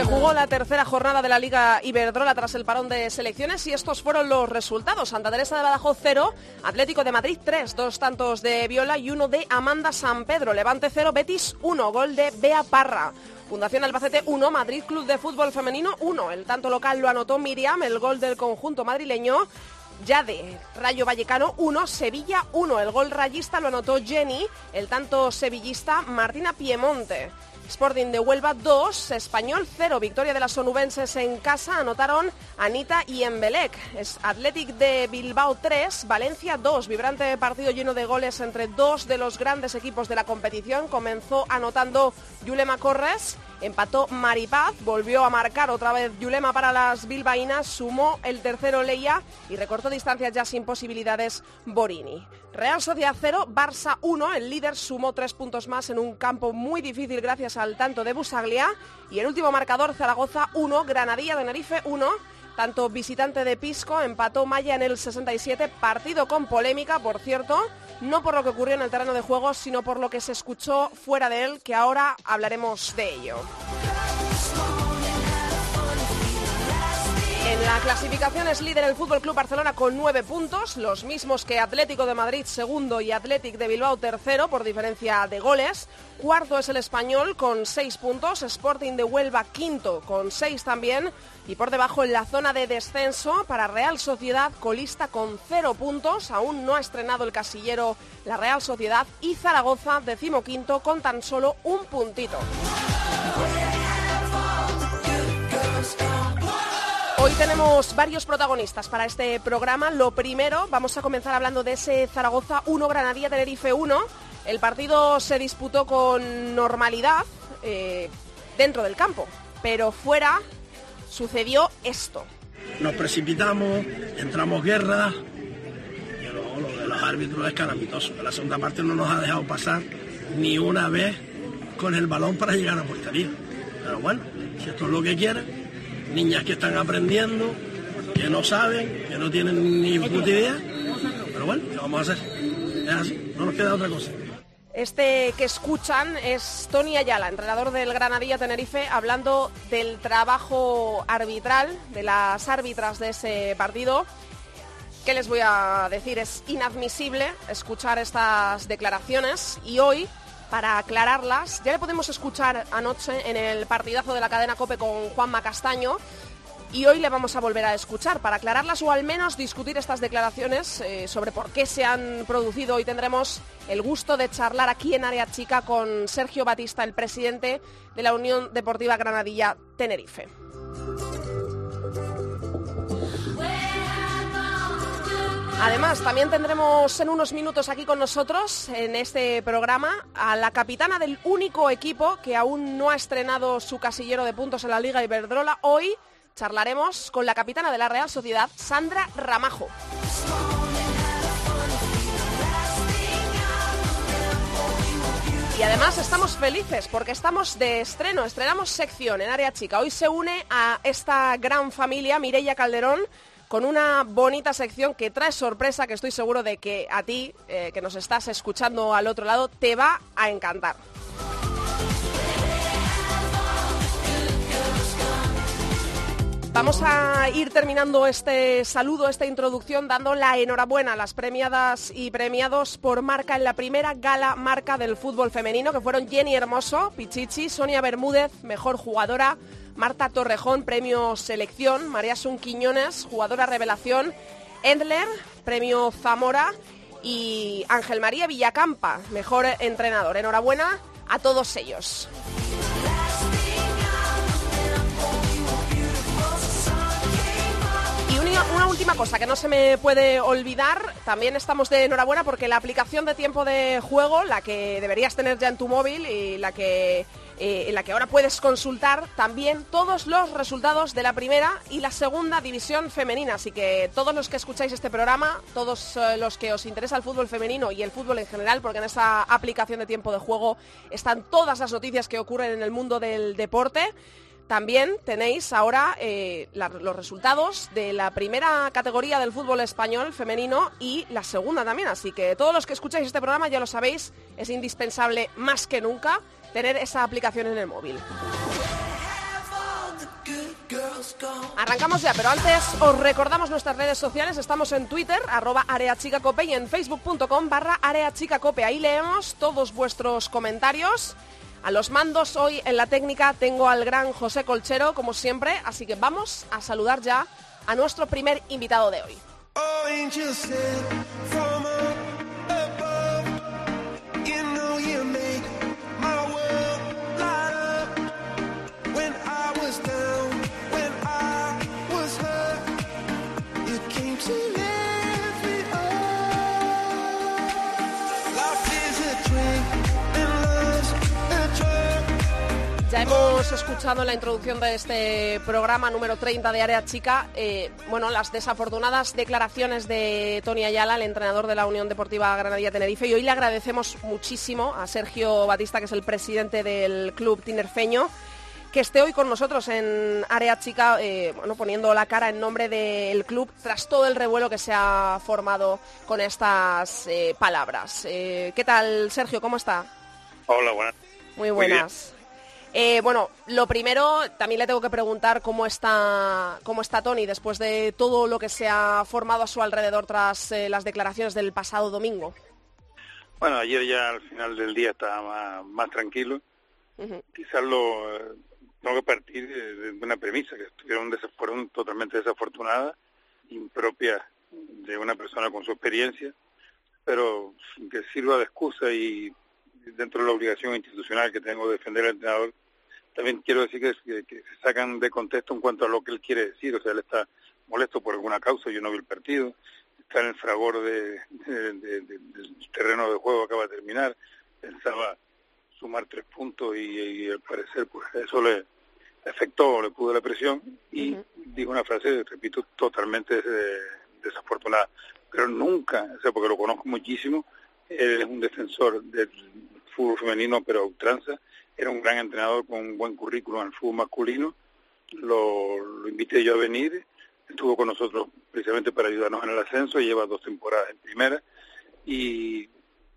Se jugó la tercera jornada de la Liga Iberdrola tras el parón de selecciones y estos fueron los resultados. Santa Teresa de Badajoz 0, Atlético de Madrid 3, dos tantos de Viola y uno de Amanda San Pedro. Levante 0, Betis 1, gol de Bea Parra. Fundación Albacete 1, Madrid Club de Fútbol Femenino 1. El tanto local lo anotó Miriam, el gol del conjunto madrileño. Ya de Rayo Vallecano 1, Sevilla 1. El gol rayista lo anotó Jenny, el tanto sevillista Martina Piemonte. Sporting de Huelva 2, Español 0. Victoria de las sonubenses en casa anotaron Anita y Embelec. Es Athletic de Bilbao 3, Valencia 2. Vibrante partido lleno de goles entre dos de los grandes equipos de la competición. Comenzó anotando Yulema Corres, empató Maripaz, volvió a marcar otra vez Yulema para las bilbaínas, sumó el tercero Leia y recortó distancias ya sin posibilidades Borini. Real Sociedad 0, Barça 1, el líder sumó tres puntos más en un campo muy difícil gracias al tanto de Busaglia y el último marcador Zaragoza 1, Granadilla de Tenerife 1. Tanto visitante de Pisco empató Maya en el 67, partido con polémica, por cierto, no por lo que ocurrió en el terreno de juego, sino por lo que se escuchó fuera de él, que ahora hablaremos de ello. En la clasificación es líder el Fútbol Club Barcelona con nueve puntos, los mismos que Atlético de Madrid segundo y Athletic de Bilbao tercero por diferencia de goles. Cuarto es el Español con seis puntos, Sporting de Huelva quinto con seis también y por debajo en la zona de descenso para Real Sociedad colista con cero puntos, aún no ha estrenado el casillero la Real Sociedad y Zaragoza decimoquinto con tan solo un puntito. Hoy tenemos varios protagonistas para este programa. Lo primero, vamos a comenzar hablando de ese Zaragoza 1 Granadilla Tenerife 1. El partido se disputó con normalidad eh, dentro del campo, pero fuera sucedió esto. Nos precipitamos, entramos guerra, pero lo de los árbitros es calamitoso. La segunda parte no nos ha dejado pasar ni una vez con el balón para llegar a portería. Pero bueno, si esto es lo que quieren, niñas que están aprendiendo, que no saben, que no tienen ni puta idea. Pero bueno, ¿qué vamos a hacer? Es así, no nos queda otra cosa. Este que escuchan es Tony Ayala, entrenador del Granadilla Tenerife, hablando del trabajo arbitral, de las árbitras de ese partido. ¿Qué les voy a decir? Es inadmisible escuchar estas declaraciones y hoy para aclararlas. Ya le podemos escuchar anoche en el partidazo de la cadena Cope con Juanma Castaño. Y hoy le vamos a volver a escuchar para aclararlas o al menos discutir estas declaraciones eh, sobre por qué se han producido. Hoy tendremos el gusto de charlar aquí en Área Chica con Sergio Batista, el presidente de la Unión Deportiva Granadilla Tenerife. Además, también tendremos en unos minutos aquí con nosotros, en este programa, a la capitana del único equipo que aún no ha estrenado su casillero de puntos en la Liga Iberdrola. Hoy charlaremos con la capitana de la Real Sociedad, Sandra Ramajo. Y además estamos felices porque estamos de estreno, estrenamos sección en Área Chica. Hoy se une a esta gran familia Mireia Calderón, con una bonita sección que trae sorpresa, que estoy seguro de que a ti, eh, que nos estás escuchando al otro lado, te va a encantar. Vamos a ir terminando este saludo, esta introducción, dando la enhorabuena a las premiadas y premiados por marca en la primera gala marca del fútbol femenino, que fueron Jenny Hermoso, Pichichi, Sonia Bermúdez, mejor jugadora, Marta Torrejón, premio selección, María Sun Quiñones, jugadora revelación, Endler, premio Zamora y Ángel María Villacampa, mejor entrenador. Enhorabuena a todos ellos. Y una, una, última cosa que no se me puede olvidar, también estamos de enhorabuena porque la aplicación de tiempo de juego, la que deberías tener ya en tu móvil y la que eh, en la que ahora puedes consultar también todos los resultados de la primera y la segunda división femenina. Así que todos los que escucháis este programa, todos eh, los que os interesa el fútbol femenino y el fútbol en general, porque en esa aplicación de tiempo de juego están todas las noticias que ocurren en el mundo del deporte. También tenéis ahora eh, los resultados de la primera categoría del fútbol español femenino y la segunda también. Así que todos los que escucháis este programa ya lo sabéis, es indispensable más que nunca tener esa aplicación en el móvil. Arrancamos ya, pero antes os recordamos nuestras redes sociales. Estamos en Twitter, arroba areachicacope y en facebook.com barra areachicacope. Ahí leemos todos vuestros comentarios a los mandos hoy en la técnica tengo al gran José Colchero, como siempre, así que vamos a saludar ya a nuestro primer invitado de hoy. Hemos escuchado en la introducción de este programa número 30 de Área Chica, eh, bueno, las desafortunadas declaraciones de Tony Ayala, el entrenador de la Unión Deportiva Granadilla Tenerife, y hoy le agradecemos muchísimo a Sergio Batista, que es el presidente del club tinerfeño, que esté hoy con nosotros en Área Chica, eh, bueno, poniendo la cara en nombre del club tras todo el revuelo que se ha formado con estas eh, palabras. ¿Qué tal, Sergio? ¿Cómo está? Hola, buenas. Muy buenas. Eh, bueno, lo primero, también le tengo que preguntar cómo está, cómo está Tony después de todo lo que se ha formado a su alrededor tras eh, las declaraciones del pasado domingo. Bueno, ayer ya al final del día estaba más, tranquilo. Quizás lo eh, tengo que partir de, una premisa, que estuvieron fueron totalmente desafortunadas, impropias de una persona con su experiencia, pero sin que sirva de excusa y dentro de la obligación institucional que tengo de defender al entrenador, también quiero decir que, que, se sacan de contexto en cuanto a lo que él quiere decir. O sea, él está molesto por alguna causa, yo no vi el partido, está en el fragor de, del terreno de juego, acaba de terminar, pensaba sumar tres puntos y, al parecer pues eso le afectó, le pudo la presión y dijo una frase, repito, totalmente desafortunada. Pero nunca, o sea, porque lo conozco muchísimo, él es un defensor del fútbol femenino, pero a ultranza. Era un gran entrenador con un buen currículum al fútbol masculino. Lo, invité yo a venir. Estuvo con nosotros precisamente para ayudarnos en el ascenso. Lleva dos temporadas en primera. Y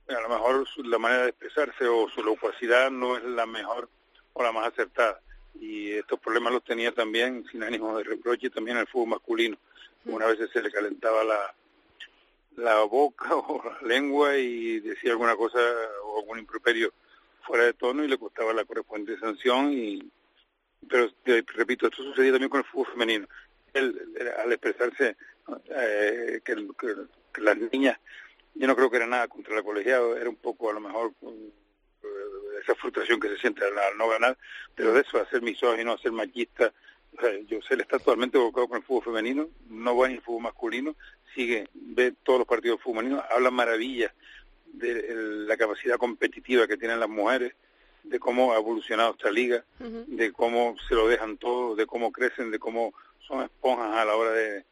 a lo mejor la manera de expresarse o su locuacidad no es la mejor o la más acertada. Y estos problemas los tenía también, sin ánimo de reproche, también el fútbol masculino. Una vez se le calentaba la, la boca o la lengua y decía alguna cosa o algún improperio fuera de tono y le costaba la correspondiente sanción y pero repito esto sucedía también con el fútbol femenino. Él, al expresarse eh, que, las niñas yo no creo que era nada contra la colegiado era un poco a lo mejor eh, esa frustración que se siente al, no ganar pero de eso a ser misógino a ser machista yo sé, él está totalmente evocado con el fútbol femenino, no va en el fútbol masculino, sigue, ve todos los partidos femeninos, habla maravillas de la capacidad competitiva que tienen las mujeres, de cómo ha evolucionado esta liga, de cómo se lo dejan todo, de cómo crecen, de cómo son esponjas a la hora de,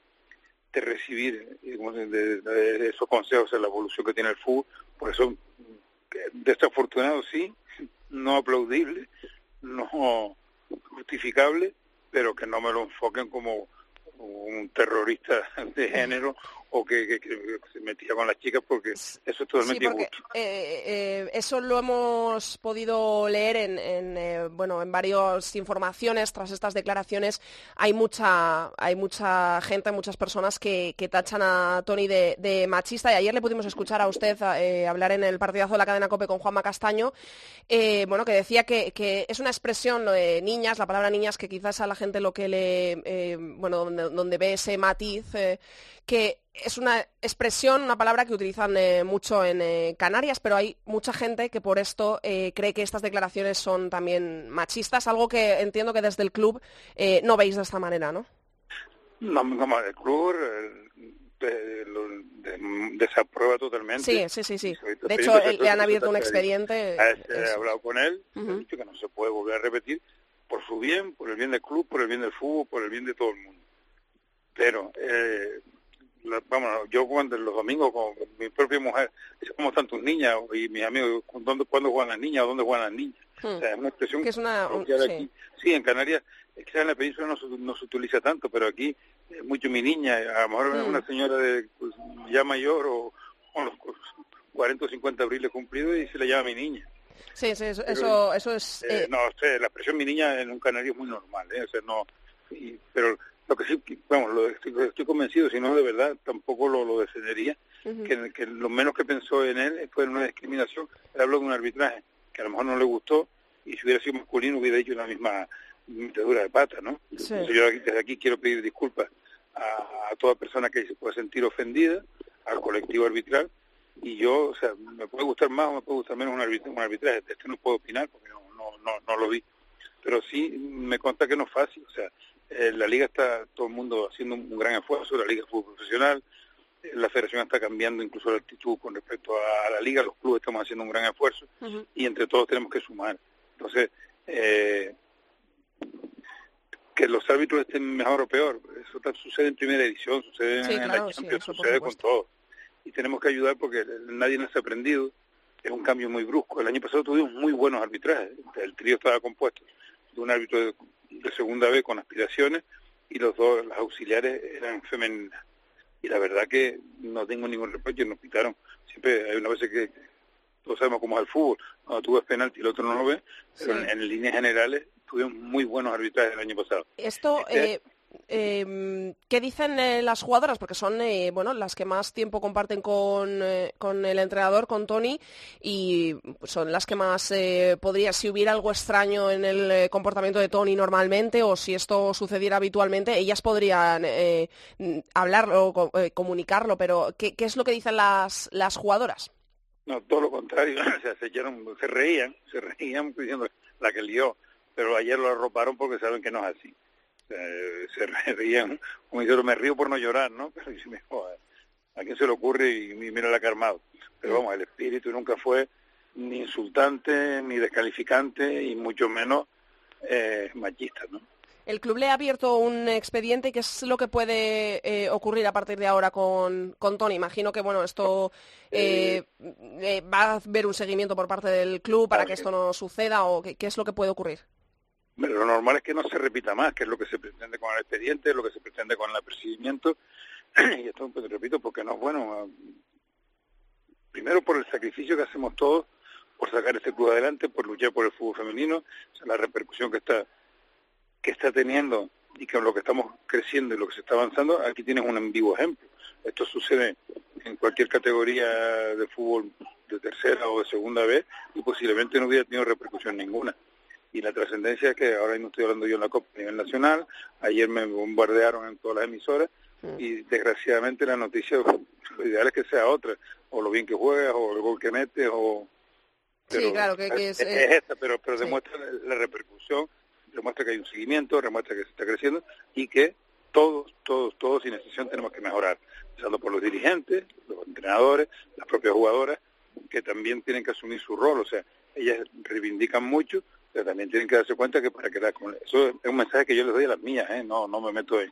de recibir de, esos consejos en la evolución que tiene el fútbol. Por eso, desafortunado sí, no aplaudible, no justificable, pero que no me lo enfoquen como un terrorista de género o que, se metía con las chicas porque eso es totalmente sí, injusto. Eh, eh, eso lo hemos podido leer en, eh, bueno en varias informaciones. Tras estas declaraciones hay mucha hay mucha gente muchas personas que, tachan a Tony de, machista. Y ayer le pudimos escuchar a usted hablar en el partidazo de la cadena Cope con Juanma Castaño bueno que decía que, es una expresión de niñas la palabra niñas que quizás a la gente lo que le bueno donde, donde ve ese matiz que es una expresión, una palabra que utilizan eh, mucho en eh, Canarias, pero hay mucha gente que por esto eh, cree que estas declaraciones son también machistas, algo que entiendo que desde el club no veis de esta manera, ¿no? No, no el club, desaprueba totalmente. Sí, sí, sí, sí. De hecho, le han abierto un expediente. He hablado con él, he dicho que no se puede volver a repetir por su bien, por el bien del club, por el bien del fútbol, por el bien de todo el mundo. Pero, eh, vamos, yo cuando los domingos con mi propia mujer, ¿cómo están tus niñas? Y mis amigos, ¿dónde, ¿cuándo juegan las niñas o dónde juegan las niñas? Hmm. O sea, es una expresión que es una, sí. sí. en Canarias, quizás en la península no se, no se utiliza tanto, pero aquí es mucho mi niña, a lo mejor hmm. una señora de, pues, ya mayor o con los 40 o 50 abriles cumplidos y se le llama mi niña. Sí, sí, eso, eso, es... Eh, eh, no, sé, la expresión mi niña en un canario es muy normal, ¿eh? O sea, no... pero lo que sí, bueno, lo, estoy, estoy, convencido, si no de verdad tampoco lo, lo defendería, que, que, lo menos que pensó en él fue en una discriminación, él habló de un arbitraje que a lo mejor no le gustó y si hubiera sido masculino hubiera hecho una misma metedura de pata, ¿no? yo desde aquí quiero pedir disculpas a, a, toda persona que se pueda sentir ofendida, al colectivo arbitral, y yo, o sea, me puede gustar más o me puede gustar menos un, arbitraje, un arbitraje, de este no puedo opinar porque no, no, no, no lo vi, pero sí me consta que no es fácil, o sea, eh, la liga está todo el mundo haciendo un, gran esfuerzo, la liga es fútbol profesional, eh, la federación está cambiando incluso la actitud con respecto a, la liga, los clubes estamos haciendo un gran esfuerzo y entre todos tenemos que sumar. Entonces, eh, que los árbitros estén mejor o peor, eso sucede en primera edición, sucede en la Champions, sucede con todo. Y tenemos que ayudar porque nadie nos ha aprendido, es un cambio muy brusco. El año pasado tuvimos muy buenos arbitrajes, el trío estaba compuesto de un árbitro de de segunda vez con aspiraciones y los dos, las auxiliares eran femeninas. Y la verdad que no tengo ningún reproche, nos pitaron. Siempre hay una vez que todos sabemos cómo es el fútbol, cuando tú ves penalti y el otro no lo ve, pero en, líneas generales tuvimos muy buenos arbitrajes el año pasado. Esto, este eh, eh, ¿Qué dicen eh, las jugadoras? Porque son eh, bueno las que más tiempo comparten con, eh, con el entrenador, con Tony, y son las que más podría, si hubiera algo extraño en el comportamiento de Tony normalmente, o si esto sucediera habitualmente, ellas podrían hablarlo, comunicarlo, pero ¿qué, ¿qué, es lo que dicen las, las jugadoras? No, todo lo contrario, se, echaron, se reían, se reían diciendo la que lió, pero ayer lo arroparon porque saben que no es así eh, se reían, como dijeron, me río por no llorar, ¿no? Pero dice, ¿a quién se le ocurre? Y, mira la que armado. Pero vamos, el espíritu nunca fue ni insultante, ni descalificante, y mucho menos eh, machista, ¿no? El club le ha abierto un expediente. ¿Qué es lo que puede eh, ocurrir a partir de ahora con, con Tony? Imagino que bueno, esto eh, eh, va a haber un seguimiento por parte del club para que esto no suceda o qué es lo que puede ocurrir. Lo normal es que no se repita más, que es lo que se pretende con el expediente, lo que se pretende con el apercibimiento. y esto, pues, repito, porque no es bueno. Primero por el sacrificio que hacemos todos por sacar este club adelante, por luchar por el fútbol femenino, la repercusión que está que está teniendo y con lo que estamos creciendo y lo que se está avanzando, aquí tienes un vivo ejemplo. Esto sucede en cualquier categoría de fútbol de tercera o de segunda vez y posiblemente no hubiera tenido repercusión ninguna y la trascendencia es que ahora mismo estoy hablando yo en la Copa a nivel nacional, ayer me bombardearon en todas las emisoras mm. y desgraciadamente la noticia, lo ideal es que sea otra, o lo bien que juegas, o el gol que metes, o... sí, claro, que, es, es, esta, pero, pero demuestra la, repercusión, demuestra que hay un seguimiento, demuestra que se está creciendo y que todos, todos, todos sin excepción tenemos que mejorar, empezando por los dirigentes, los entrenadores, las propias jugadoras, que también tienen que asumir su rol, o sea, ellas reivindican mucho, pero también tienen que darse cuenta que para que con eso es un mensaje que yo les doy a las mías, ¿eh? no no me meto en,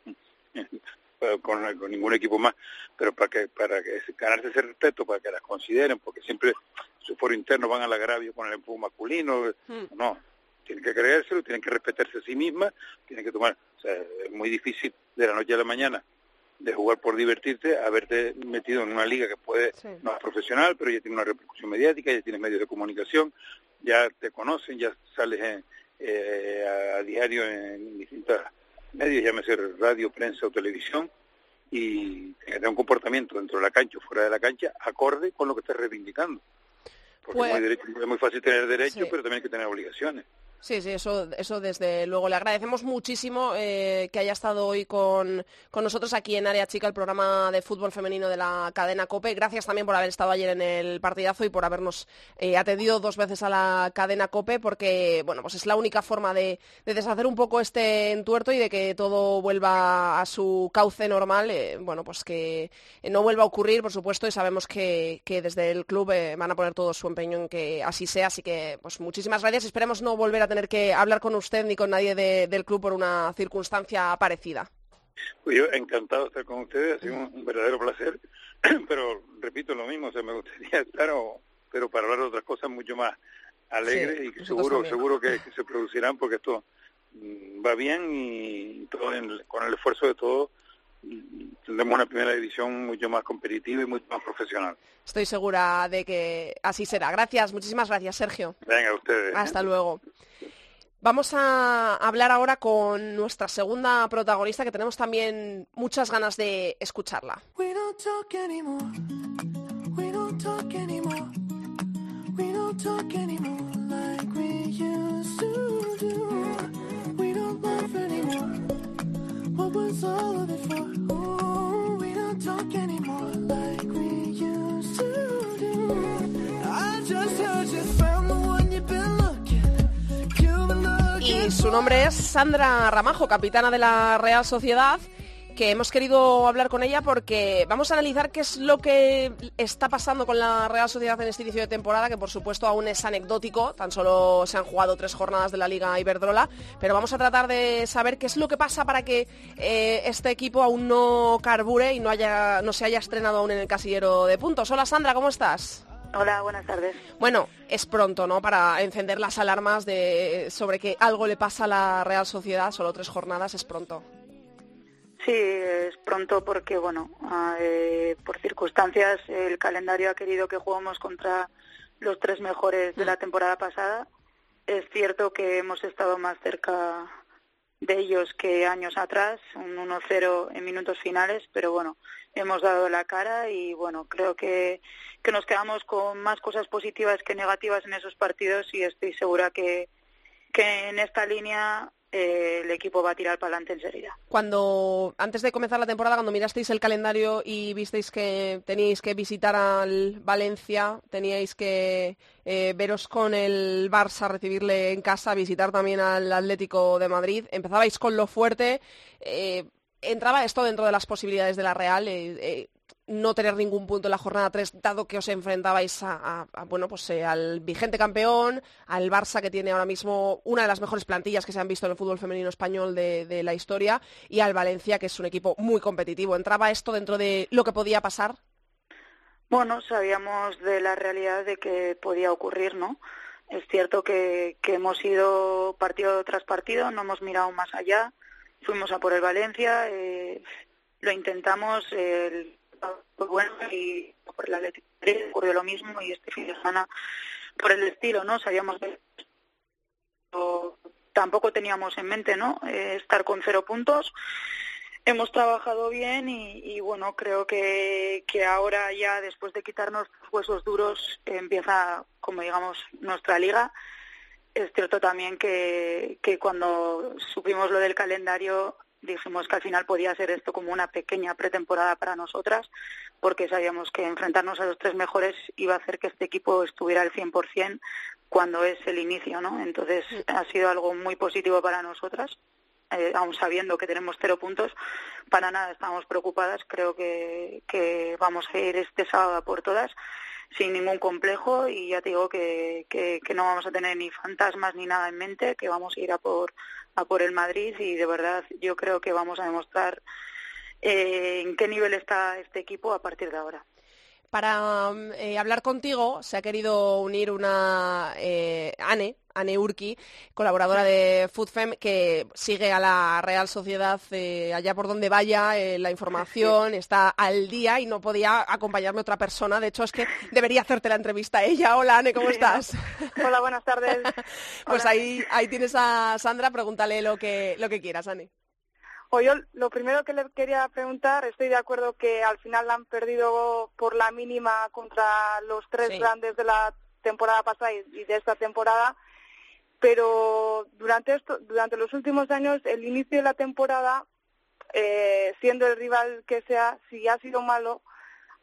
con, ningún equipo más, pero para que para que ganarse ese respeto, para que las consideren, porque siempre su foro interno van al agravio con el empuje masculino, hmm. no, tienen que creérselo, tienen que respetarse a sí mismas, tienen que tomar, o sea, es muy difícil de la noche a la mañana de jugar por divertirte, haberte metido en una liga que puede no es profesional, pero ya tiene una repercusión mediática, ya tienes medios de comunicación, ya te conocen, ya sales eh, a, diario en distintos medios, llámese radio, prensa o televisión, y tener un comportamiento dentro de la cancha o fuera de la cancha acorde con lo que estás reivindicando. Porque es, muy pues, fácil tener derechos, pero también hay que tener obligaciones. Sí, sí, eso, eso desde luego. Le agradecemos muchísimo eh, que haya estado hoy con, nosotros aquí en Área Chica, el programa de fútbol femenino de la cadena COPE. Gracias también por haber estado ayer en el partidazo y por habernos eh, atendido dos veces a la cadena COPE, porque bueno, pues es la única forma de, deshacer un poco este entuerto y de que todo vuelva a su cauce normal. Eh, bueno, pues que no vuelva a ocurrir, por supuesto, y sabemos que, que desde el club van a poner todo su empeño en que así sea. Así que, pues muchísimas gracias. Esperemos no volver a tener que hablar con usted ni con nadie del club por una circunstancia parecida. Pues yo encantado de estar con ustedes, ha sido un, verdadero placer, pero repito lo mismo, o me gustaría estar, pero para hablar de otras cosas mucho más alegres y que seguro, seguro que, se producirán porque esto mm, va bien y todo con el esfuerzo de todos tendremos una primera edición mucho más competitiva y mucho más profesional. Estoy segura de que así será. Gracias, muchísimas gracias, Sergio. Venga, ustedes. Hasta luego. Vamos a hablar ahora con nuestra segunda protagonista que tenemos también muchas ganas de escucharla. Y su nombre es Sandra Ramajo, capitana de la Real Sociedad que hemos querido hablar con ella porque vamos a analizar qué es lo que está pasando con la Real Sociedad en este inicio de temporada, que por supuesto aún es anecdótico, tan solo se han jugado tres jornadas de la Liga Iberdrola, pero vamos a tratar de saber qué es lo que pasa para que eh, este equipo aún no carbure y no, haya, no se haya estrenado aún en el casillero de puntos. Hola Sandra, ¿cómo estás? Hola, buenas tardes. Bueno, es pronto, ¿no? Para encender las alarmas de, sobre que algo le pasa a la Real Sociedad, solo tres jornadas, es pronto. Sí, es pronto porque, bueno, ah, eh, por circunstancias el calendario ha querido que juguemos contra los tres mejores de la mm. temporada pasada. Es cierto que hemos estado más cerca de ellos que años atrás, un 1-0 en minutos finales, pero bueno, hemos dado la cara y bueno, creo que, que nos quedamos con más cosas positivas que negativas en esos partidos y estoy segura que, que en esta línea eh, el equipo va a tirar para adelante enseguida. Cuando, antes de comenzar la temporada, cuando mirasteis el calendario y visteis que teníais que visitar al Valencia, teníais que eh, veros con el Barça, recibirle en casa, visitar también al Atlético de Madrid, empezabais con lo fuerte, eh, entraba esto dentro de las posibilidades de la Real, no tener ningún punto en la jornada 3, dado que os enfrentabais a, bueno, pues, eh, al vigente campeón, al Barça, que tiene ahora mismo una de las mejores plantillas que se han visto en el fútbol femenino español de, la historia, y al Valencia, que es un equipo muy competitivo. ¿Entraba esto dentro de lo que podía pasar? Bueno, sabíamos de la realidad de que podía ocurrir, ¿no? Es cierto que, hemos ido partido tras partido, no hemos mirado más allá, fuimos a por el Valencia, eh, lo intentamos, pues bueno y por la ocurrió lo mismo y este fin de semana por el estilo, ¿no? Sabíamos que tampoco teníamos en mente, ¿no? Eh, estar con cero puntos. Hemos trabajado bien y, bueno, creo que, que ahora ya después de quitarnos huesos duros empieza, como digamos, nuestra liga. Es cierto también que, que cuando supimos lo del calendario dijimos que al final podía ser esto como una pequeña pretemporada para nosotras, porque sabíamos que enfrentarnos a los tres mejores iba a hacer que este equipo estuviera al 100% cuando es el inicio, ¿no? Entonces ha sido algo muy positivo para nosotras, eh, aún sabiendo que tenemos cero puntos, para nada estamos preocupadas, creo que, que vamos a ir este sábado por todas sin ningún complejo y ya te digo que, que, que no vamos a tener ni fantasmas ni nada en mente, que vamos a ir a por a por el Madrid y de verdad yo creo que vamos a demostrar eh, en qué nivel está este equipo a partir de ahora. Para eh, hablar contigo se ha querido unir una eh, Ane Urki, colaboradora de FoodFem, que sigue a la Real Sociedad allá por donde vaya la información, está al día y no podía acompañarme otra persona. De hecho, es que debería hacerte la entrevista a ella. Hola, Ane, ¿cómo estás? Hola, buenas tardes. pues ahí, ahí tienes a Sandra, pregúntale lo que, lo que quieras, Ane. O yo lo primero que le quería preguntar, estoy de acuerdo que al final la han perdido por la mínima contra los tres grandes de la temporada pasada y de esta temporada. Pero durante, esto, durante los últimos años el inicio de la temporada, eh, siendo el rival que sea, si ha sido malo,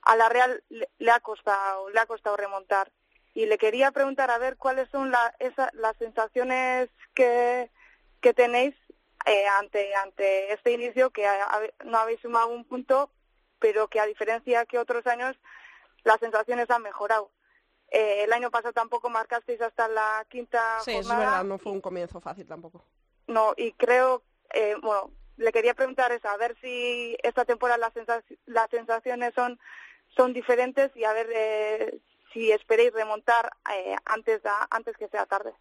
a la Real le, ha costado, le ha costado remontar. Y le quería preguntar a ver cuáles son la, las sensaciones que, tenéis eh, ante, ante este inicio, que no habéis sumado un punto, pero que a diferencia que otros años, las sensaciones han mejorado. Eh, el año pasado tampoco marcasteis hasta la quinta sí, es verdad, no fue un comienzo fácil tampoco. No, y creo, eh, bueno, le quería preguntar eso, a ver si esta temporada las, las sensaciones son, son diferentes y a ver eh, si esperéis remontar eh, antes, antes que sea tarde.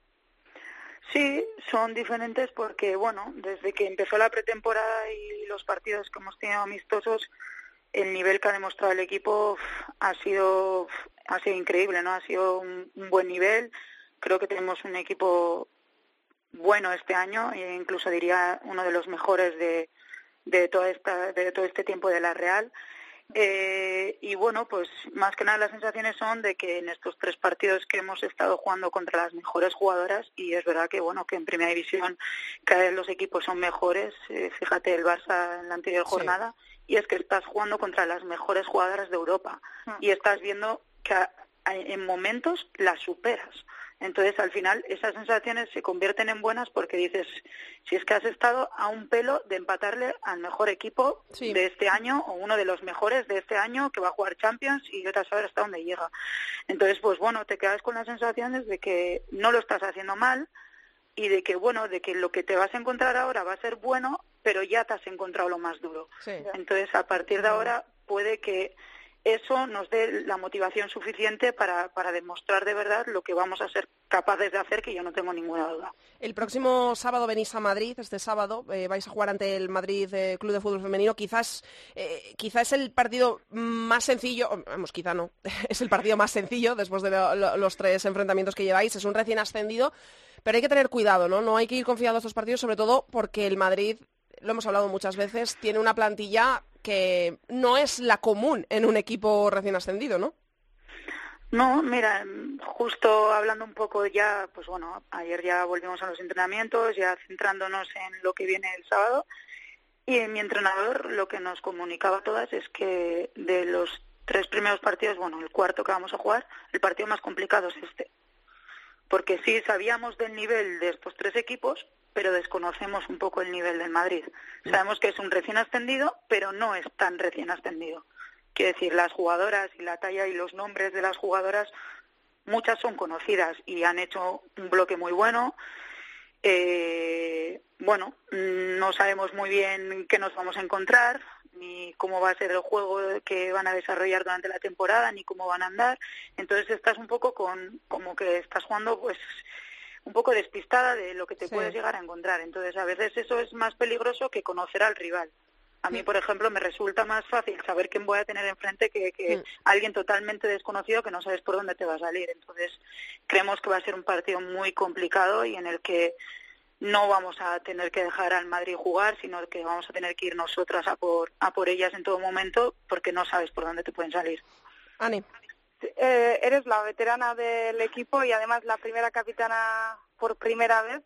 Sí, son diferentes porque, bueno, desde que empezó la pretemporada y los partidos que hemos tenido amistosos, el nivel que ha demostrado el equipo ha sido ha sido increíble, ¿no? Ha sido un, buen nivel. Creo que tenemos un equipo bueno este año e incluso diría uno de los mejores de, de toda esta de todo este tiempo de la Real. Eh, y bueno, pues más que nada las sensaciones son de que en estos tres partidos que hemos estado jugando contra las mejores jugadoras, y es verdad que bueno, que en primera división cada vez los equipos son mejores, eh, fíjate el Barça en la anterior jornada, y es que estás jugando contra las mejores jugadoras de Europa ah. y estás viendo que en momentos las superas. Entonces, al final, esas sensaciones se convierten en buenas porque dices, si es que has estado a un pelo de empatarle al mejor equipo de este año o uno de los mejores de este año que va a jugar Champions y yo te saber hasta dónde llega. Entonces, pues bueno, te quedas con las sensaciones de que no lo estás haciendo mal y de que, bueno, de que lo que te vas a encontrar ahora va a ser bueno, pero ya te has encontrado lo más duro. Entonces, a partir de ahora puede que eso nos dé la motivación suficiente para, para, demostrar de verdad lo que vamos a ser capaces de hacer, que yo no tengo ninguna duda. El próximo sábado venís a Madrid, este sábado eh, vais a jugar ante el Madrid eh, Club de Fútbol Femenino. Quizás, eh, quizás es el partido más sencillo, vamos, quizá no, es el partido más sencillo después de los tres enfrentamientos que lleváis. Es un recién ascendido, pero hay que tener cuidado, ¿no? No hay que ir confiado a estos partidos, sobre todo porque el Madrid, lo hemos hablado muchas veces, tiene una plantilla que no es la común en un equipo recién ascendido, ¿no? No, mira, justo hablando un poco ya, pues bueno, ayer ya volvimos a los entrenamientos, ya centrándonos en lo que viene el sábado, y mi entrenador lo que nos comunicaba a todas es que de los tres primeros partidos, bueno, el cuarto que vamos a jugar, el partido más complicado es este. Porque sí sabíamos del nivel de estos tres equipos, pero desconocemos un poco el nivel del Madrid. Sabemos que es un recién ascendido, pero no es tan recién ascendido. Quiero decir, las jugadoras y la talla y los nombres de las jugadoras, muchas son conocidas y han hecho un bloque muy bueno. Eh, bueno, no sabemos muy bien qué nos vamos a encontrar, ni cómo va a ser el juego que van a desarrollar durante la temporada, ni cómo van a andar. Entonces estás un poco con, como que estás jugando, pues, un poco despistada de lo que te puedes llegar a encontrar. Entonces, a veces eso es más peligroso que conocer al rival. A mí, por ejemplo, me resulta más fácil saber quién voy a tener enfrente que, que alguien totalmente desconocido que no sabes por dónde te va a salir. Entonces, creemos que va a ser un partido muy complicado y en el que no vamos a tener que dejar al Madrid jugar, sino que vamos a tener que ir nosotras a por, a por ellas en todo momento porque no sabes por dónde te pueden salir. Ani. Eh, eres la veterana del equipo y además la primera capitana por primera vez.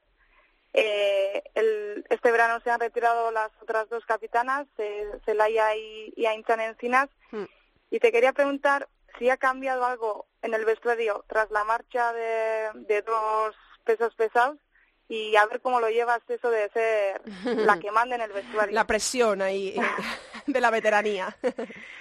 Eh, el, este verano se han retirado las otras dos capitanas, Celaya y, y Aintan Encinas. Hmm. Y te quería preguntar si ha cambiado algo en el vestuario tras la marcha de, de dos pesos pesados y a ver cómo lo llevas eso de ser la que manda en el vestuario. La presión ahí de la veteranía.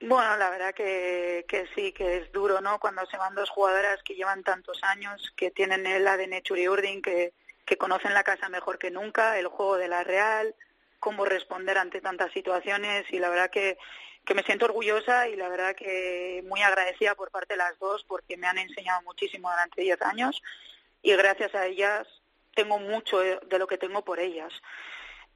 Bueno, la verdad que, que sí, que es duro, ¿no? Cuando se van dos jugadoras que llevan tantos años, que tienen el ADN Churi Urdin, que, que conocen la casa mejor que nunca, el juego de la Real, cómo responder ante tantas situaciones y la verdad que, que me siento orgullosa y la verdad que muy agradecida por parte de las dos porque me han enseñado muchísimo durante diez años y gracias a ellas tengo mucho de lo que tengo por ellas.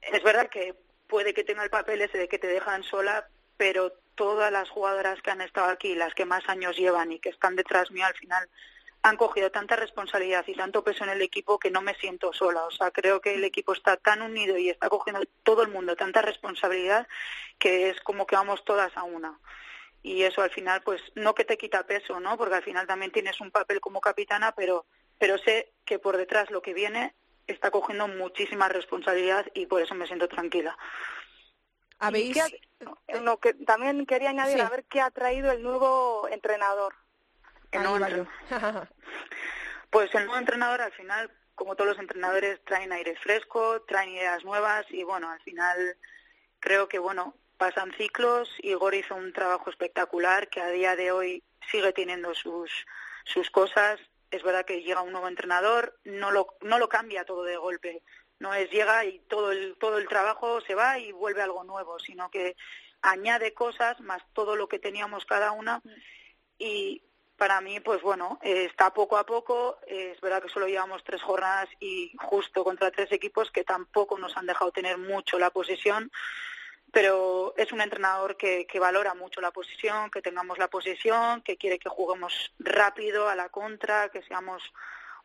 Es verdad que puede que tenga el papel ese de que te dejan sola, pero todas las jugadoras que han estado aquí, las que más años llevan y que están detrás mío al final, han cogido tanta responsabilidad y tanto peso en el equipo que no me siento sola. O sea, creo que el equipo está tan unido y está cogiendo todo el mundo tanta responsabilidad que es como que vamos todas a una. Y eso al final, pues, no que te quita peso, ¿no? Porque al final también tienes un papel como capitana, pero pero sé que por detrás lo que viene está cogiendo muchísima responsabilidad y por eso me siento tranquila. ¿Habéis... Que también quería añadir, a ver qué ha traído el nuevo entrenador. El nuevo Pues el nuevo entrenador al final, como todos los entrenadores, traen aire fresco, traen ideas nuevas y bueno, al final creo que bueno, pasan ciclos. Igor hizo un trabajo espectacular que a día de hoy sigue teniendo sus, sus cosas. Es verdad que llega un nuevo entrenador, no lo, no lo cambia todo de golpe. No es llega y todo el, todo el trabajo se va y vuelve algo nuevo, sino que añade cosas más todo lo que teníamos cada una. Y para mí, pues bueno, está poco a poco. Es verdad que solo llevamos tres jornadas y justo contra tres equipos que tampoco nos han dejado tener mucho la posesión pero es un entrenador que, valora mucho la posición, que tengamos la posesión, que quiere que juguemos rápido a la contra, que seamos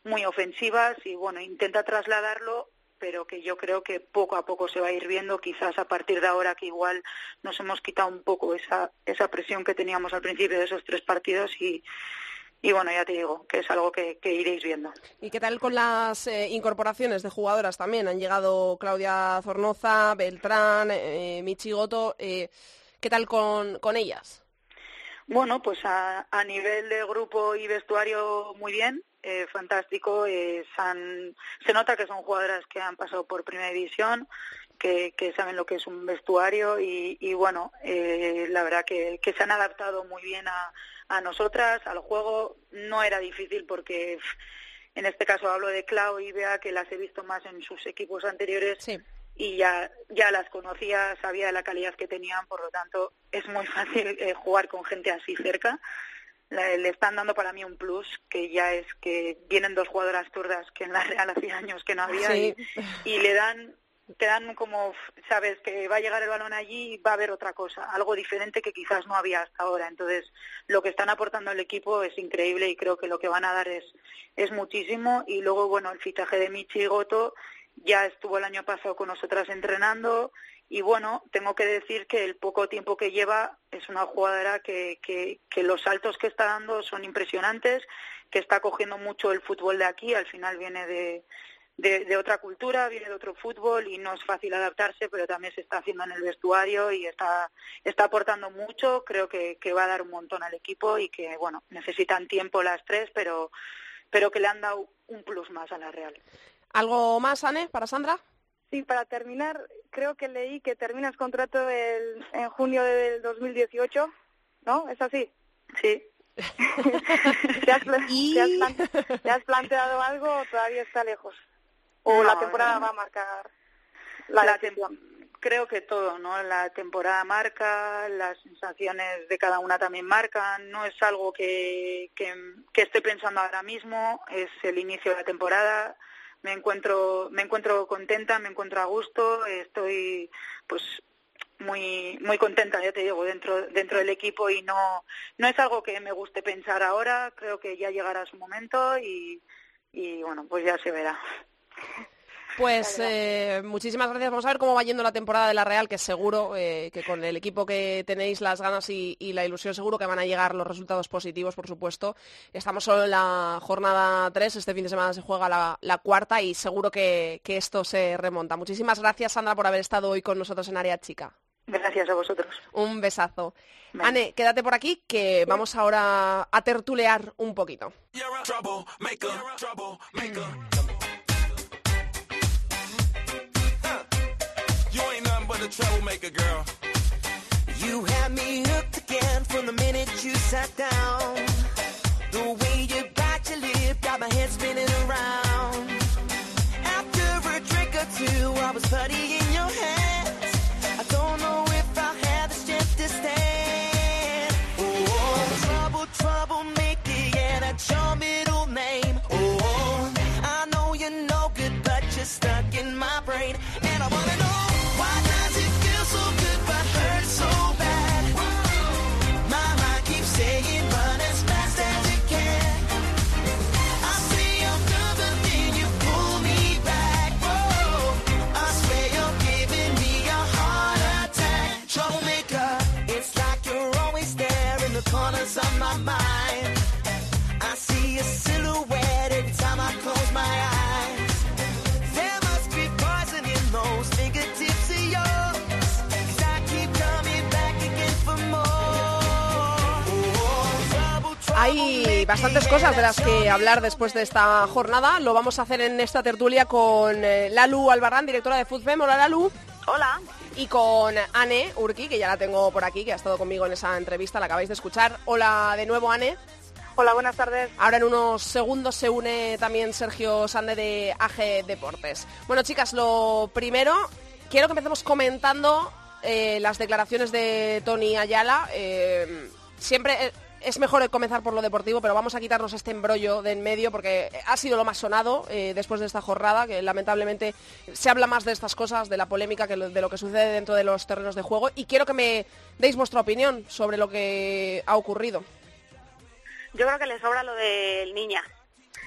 muy ofensivas y bueno, intenta trasladarlo, pero que yo creo que poco a poco se va a ir viendo, quizás a partir de ahora que igual nos hemos quitado un poco esa, esa presión que teníamos al principio de esos tres partidos y, y bueno, ya te digo, que es algo que, iréis viendo. ¿Y qué tal con las eh, incorporaciones de jugadoras también? Han llegado Claudia Zornoza, Beltrán, eh, Michigoto. Eh, ¿Qué tal con, con ellas? Bueno, pues a, a, nivel de grupo y vestuario muy bien, eh, fantástico. se nota que son jugadoras que han pasado por primera división, que, que saben lo que es un vestuario y, y bueno, la verdad que, que se han adaptado muy bien a a nosotras, al juego, no era difícil porque en este caso hablo de Clau y Bea, que las he visto más en sus equipos anteriores y ya, ya las conocía, sabía de la calidad que tenían, por lo tanto es muy fácil eh, jugar con gente así cerca. Le están dando para mí un plus, que ya es que vienen dos jugadoras turdas que en la Real hacía años que no había y, y le dan te dan como, sabes, que va a llegar el balón allí y va a haber otra cosa, algo diferente que quizás no había hasta ahora. Entonces, lo que están aportando el equipo es increíble y creo que lo que van a dar es, es muchísimo. Y luego, bueno, el fichaje de Michi Goto ya estuvo el año pasado con nosotras entrenando y bueno, tengo que decir que el poco tiempo que lleva es una jugadora que, que, que los saltos que está dando son impresionantes, que está cogiendo mucho el fútbol de aquí, al final viene de, de, otra cultura, viene de otro fútbol y no es fácil adaptarse, pero también se está haciendo en el vestuario y está, está aportando mucho. Creo que, va a dar un montón al equipo y que, bueno, necesitan tiempo las tres, pero, pero que le han dado un plus más a la Real. ¿Algo más, Anne, para Sandra? Sí, para terminar, creo que leí que terminas contrato el, en junio del 2018, ¿no? ¿Es así? Sí. ¿Te, has, ¿Te has planteado algo o todavía está lejos? o la temporada va a marcar la, creo que todo, ¿no? La temporada marca, las sensaciones de cada una también marcan, no es algo que, que, que esté pensando ahora mismo, es el inicio de la temporada, me encuentro, me encuentro contenta, me encuentro a gusto, estoy pues muy muy contenta, ya te digo, dentro dentro del equipo y no no es algo que me guste pensar ahora, creo que ya llegará su momento y, y bueno, pues ya se verá. Pues eh, muchísimas gracias. Vamos a ver cómo va yendo la temporada de la Real, que seguro eh, que con el equipo que tenéis, las ganas y, la ilusión, seguro que van a llegar los resultados positivos, por supuesto. Estamos solo en la jornada 3, este fin de semana se juega la, cuarta y seguro que, esto se remonta. Muchísimas gracias, Sandra, por haber estado hoy con nosotros en Área Chica. Gracias a vosotros. Un besazo. Ane, quédate por aquí que vamos ahora a tertulear un poquito. A troublemaker, girl. You had me hooked again from the minute you sat down. The way you bite your lip got my head spinning around. After a drink or two, I was putty in your hands. I don't know if I have the strength to stand. Bastantes cosas de las que hablar después de esta jornada. Lo vamos a hacer en esta tertulia con eh, Lalu Albarrán, directora de FUTFEM. Hola, Lalu. Hola. Y con Anne Urki, que ya la tengo por aquí, que ha estado conmigo en esa entrevista, la acabáis de escuchar. Hola de nuevo, Anne. Hola, buenas tardes. Ahora en unos segundos se une también Sergio Sande de AG Deportes. Bueno, chicas, lo primero, quiero que empecemos comentando eh, las declaraciones de Tony Ayala. Eh, siempre es mejor comenzar por lo deportivo, pero vamos a quitarnos este embrollo de en medio porque ha sido lo más sonado después de esta jornada, que lamentablemente se habla más de estas cosas, de la polémica, que de lo que sucede dentro de los terrenos de juego. Y quiero que me deis vuestra opinión sobre lo que ha ocurrido. Yo creo que le sobra lo del niña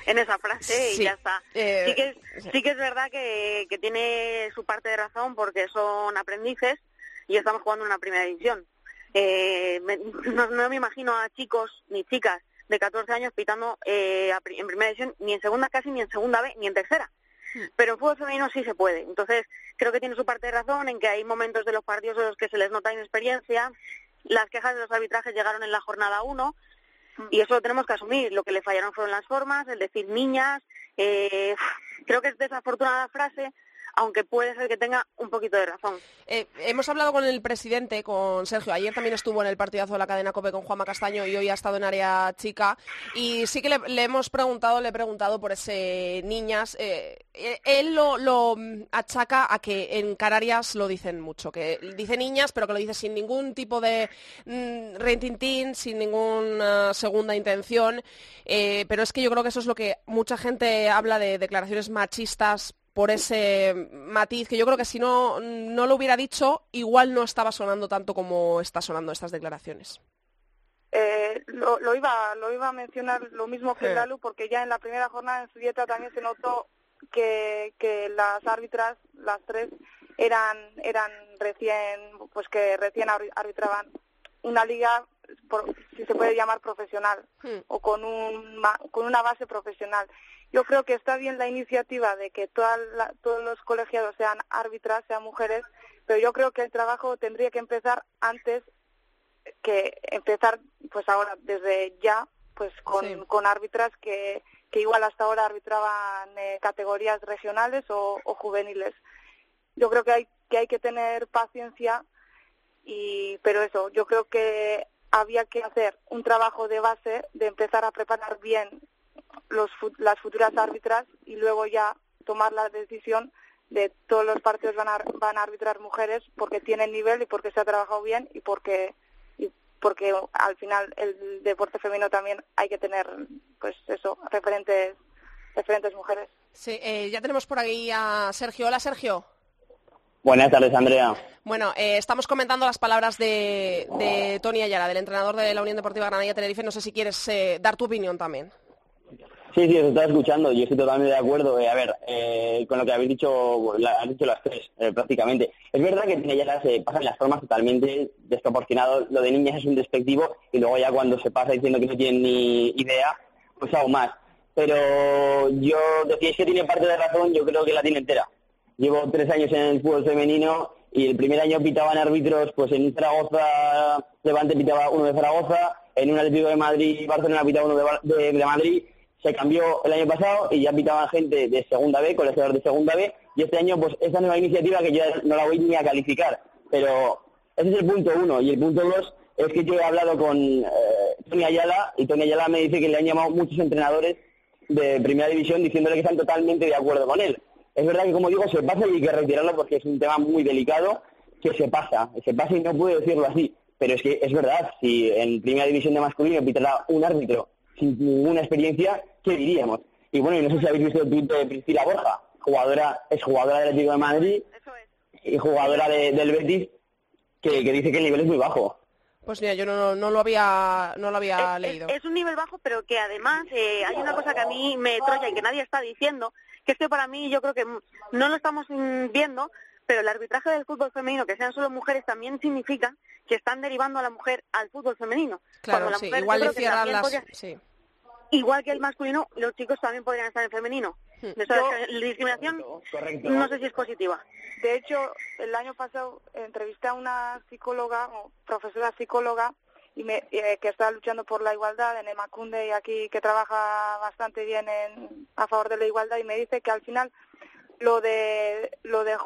en esa frase y ya está. Eh, sí, que es, sí. que es verdad que, tiene su parte de razón porque son aprendices y estamos jugando en una primera división. Eh, no, me imagino a chicos ni chicas de 14 años pitando eh, en primera división ni en segunda casi, ni en segunda B, ni en tercera. Hmm. Pero en fútbol femenino sí se puede. Entonces, creo que tiene su parte de razón en que hay momentos de los partidos en los que se les nota inexperiencia. Las quejas de los arbitrajes llegaron en la jornada 1 y eso lo tenemos que asumir. Lo que le fallaron fueron las formas, el decir niñas. Eh, creo que es desafortunada frase, aunque puede ser que tenga un poquito de razón. Eh, hemos hablado con el presidente, con Sergio, ayer también estuvo en el partidazo de la cadena COPE con Juanma Castaño y hoy ha estado en área chica y sí que le, hemos preguntado, le he preguntado por ese niñas. Eh, eh, él lo, achaca a que en Canarias lo dicen mucho, que dice niñas, pero que lo dice sin ningún tipo de mm, rentintín, sin ninguna segunda intención. pero es que yo creo que eso es lo que mucha gente habla de declaraciones machistas por ese matiz que yo creo que si no, no lo hubiera dicho, igual no estaba sonando tanto como está sonando estas declaraciones. Eh, lo, iba, lo iba a mencionar lo mismo que Lalu, porque ya en la primera jornada en su dieta también se notó que, que las árbitras, las tres, eran, eran recién, pues que recién arbitraban una liga, si se puede llamar profesional, hmm. o con, un, con una base profesional. Yo creo que está bien la iniciativa de que todos los colegiados sean árbitras, sean mujeres, pero yo creo que el trabajo tendría que empezar antes que empezar, pues ahora, desde ya, pues con, con árbitras que, que igual hasta ahora arbitraban eh, categorías regionales o, o, juveniles. Yo creo que hay que hay que tener paciencia y pero eso, yo creo que había que hacer un trabajo de base de empezar a preparar bien los, las futuras árbitras y luego ya tomar la decisión de todos los partidos van a, van a arbitrar mujeres porque tienen nivel y porque se ha trabajado bien y porque y porque al final el deporte femenino también hay que tener pues eso referentes referentes mujeres sí eh, ya tenemos por ahí a Sergio hola Sergio Buenas tardes, Andrea. Bueno, eh, estamos comentando las palabras de, de, Tony Ayala, del entrenador de la Unión Deportiva Granada Tenerife. No sé si quieres eh, dar tu opinión también. Sí, sí, os estaba escuchando. Yo estoy totalmente de acuerdo. Eh, a ver, eh, con lo que habéis dicho, la, dicho las tres, eh, prácticamente. Es verdad que tiene ya las, pasan las formas totalmente desproporcionado. Lo de niñas es un despectivo y luego ya cuando se pasa diciendo que no tienen ni idea, pues aún más. Pero yo decía que tiene parte de razón, yo creo que la tiene entera. Llevo tres años en el fútbol femenino y el primer año pitaban árbitros, pues en Zaragoza, Levante pitaba uno de Zaragoza, en un Atlético de Madrid, Barcelona pitaba uno de Madrid se cambió el año pasado y ya pitaban gente de segunda B, colegiador de segunda B, y este año pues esa nueva iniciativa que yo no la voy ni a calificar, pero ese es el punto uno, y el punto dos es que yo he hablado con eh, Tony Ayala, y Tony Ayala me dice que le han llamado muchos entrenadores de primera división diciéndole que están totalmente de acuerdo con él. Es verdad que, como digo, se pasa y hay que retirarlo porque es un tema muy delicado, que se pasa, se pasa y no puedo decirlo así, pero es que es verdad, si en primera división de masculino pitará un árbitro sin ninguna experiencia, ¿qué diríamos? Y bueno, y no sé si habéis visto el tweet de Priscila Borja, jugadora, es jugadora del Atlético de Madrid y jugadora del Betis, que, dice que el nivel es muy bajo. Pues mira, yo no, no lo había, no lo había leído. Es, un nivel bajo, pero que además eh, hay una cosa que a mí me troya y que nadie está diciendo, que es que para mí yo creo que no lo estamos viendo, pero el arbitraje del fútbol femenino, que sean solo mujeres, también significa que están derivando a la mujer al fútbol femenino. Claro, sí, igual le cierran las... Sí. Igual que el masculino, los chicos también podrían estar en femenino. Hmm. la discriminación no sé si es positiva. De hecho, el año pasado entrevisté a una psicóloga o profesora psicóloga y eh, que está luchando por la igualdad en Emacunde y aquí que trabaja bastante bien en, a favor de la igualdad y me dice que al final lo de lo de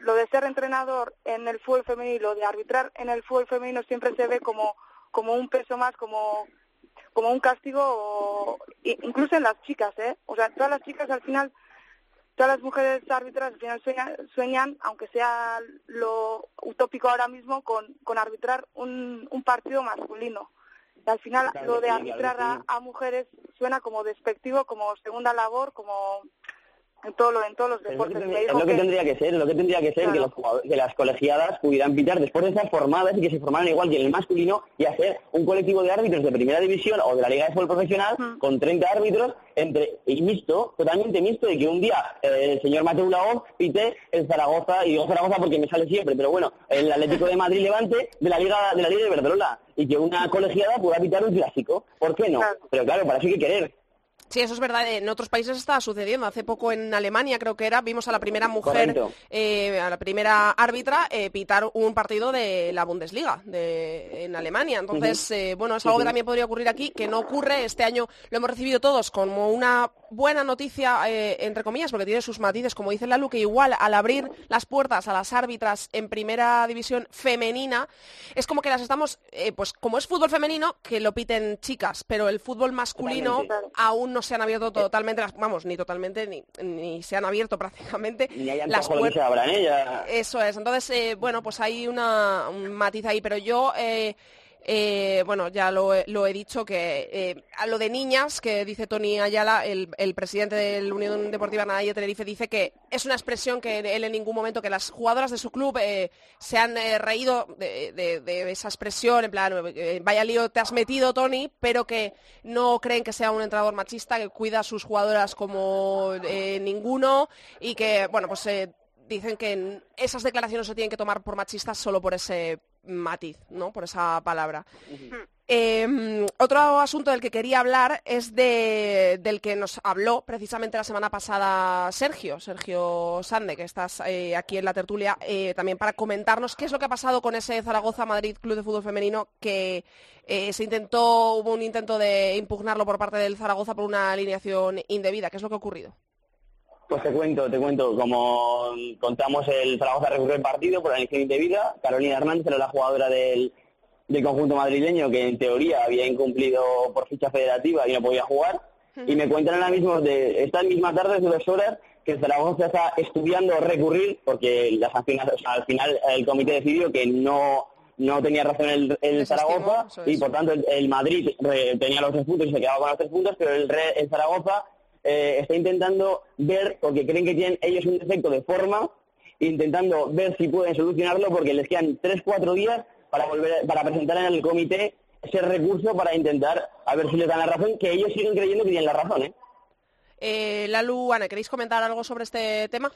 lo de ser entrenador en el fútbol femenino, lo de arbitrar en el fútbol femenino siempre se ve como como un peso más, como como un castigo, incluso en las chicas, ¿eh? O sea, todas las chicas al final, todas las mujeres árbitras al final sueñan, aunque sea lo utópico ahora mismo, con, con arbitrar un, un partido masculino. Y al final lo de arbitrar a mujeres suena como despectivo, como segunda labor, como en, todo en todos los deportes. Es lo que, tendría que ser, lo que tendría que ser que, los que las colegiadas pudieran pitar después de estar formadas y que se formaran igual que en el masculino y hacer un colectivo de árbitros de primera división o de la Liga de Fútbol Profesional con 30 árbitros entre y mixto, totalmente mixto, de que un día eh, el señor Mateo Laoz pite el Zaragoza, y digo Zaragoza porque me sale siempre, pero bueno, el Atlético de Madrid Levante de la Liga de la Liga de Verdrola y que una colegiada pueda pitar un clásico. ¿Por qué no? Pero claro, para eso hay que querer. Sí, eso es verdad. En otros países está sucediendo. Hace poco en Alemania, creo que era, vimos a la primera mujer, eh, a la primera árbitra, eh, pitar un partido de la Bundesliga de, en Alemania. Entonces, eh, bueno, es algo que también podría ocurrir aquí, que no ocurre. Este año lo hemos recibido todos como una buena noticia, entre comillas, porque tiene sus matices, como dice Lalu, que igual al abrir las puertas a las árbitras en primera división femenina, es como que las estamos, pues como es fútbol femenino, que lo piten chicas, pero el fútbol masculino aún no no se han abierto totalmente las, vamos, ni totalmente, ni, ni se han abierto prácticamente las puertas. Eso es. Entonces, eh, bueno, pues hay una, un matiz ahí, pero yo eh, eh, bueno, ya lo, he dicho, que eh, a lo de niñas, que dice Tony Ayala, el, presidente de la Unión Deportiva Nadie Tenerife, dice que es una expresión que él en ningún momento, que las jugadoras de su club eh, se han reído de, esa expresión, en plan, vaya lío te has metido, Tony, pero que no creen que sea un entrenador machista, que cuida a sus jugadoras como ninguno y que, bueno, pues dicen que esas declaraciones se tienen que tomar por machistas solo por ese matiz, ¿no? Por esa palabra. Em, otro asunto del que quería hablar es del que nos habló precisamente la semana pasada Sergio, Sergio Sande, que estás eh, aquí en la tertulia, eh, también para comentarnos qué es lo que ha pasado con ese Zaragoza-Madrid Club de Fútbol Femenino que eh, se intentó, hubo un intento de impugnarlo por parte del Zaragoza por una alineación indebida. ¿Qué es lo que ha ocurrido? Pues te cuento, te cuento. Como contamos, el Zaragoza recurrió el partido por la elección indebida. Carolina Hernández era la jugadora del, conjunto madrileño que en teoría había incumplido por ficha federativa y no podía jugar. Y me cuentan ahora mismo de esta misma tarde, de dos horas, que el Zaragoza está estudiando recurrir, porque las al final el comité decidió que no no tenía razón el, Zaragoza y por tanto el, Madrid tenía los tres puntos y se quedaba con los tres puntos, pero el, el Zaragoza eh, está intentando ver, porque creen que tienen ellos un defecto de forma, intentando ver si pueden solucionarlo porque les quedan tres, cuatro días para volver, para presentar en el comité ese recurso para intentar a ver si les dan la razón, que ellos siguen creyendo que tienen la razón, ¿eh? eh Lalu, Ana, ¿queréis comentar algo sobre este tema?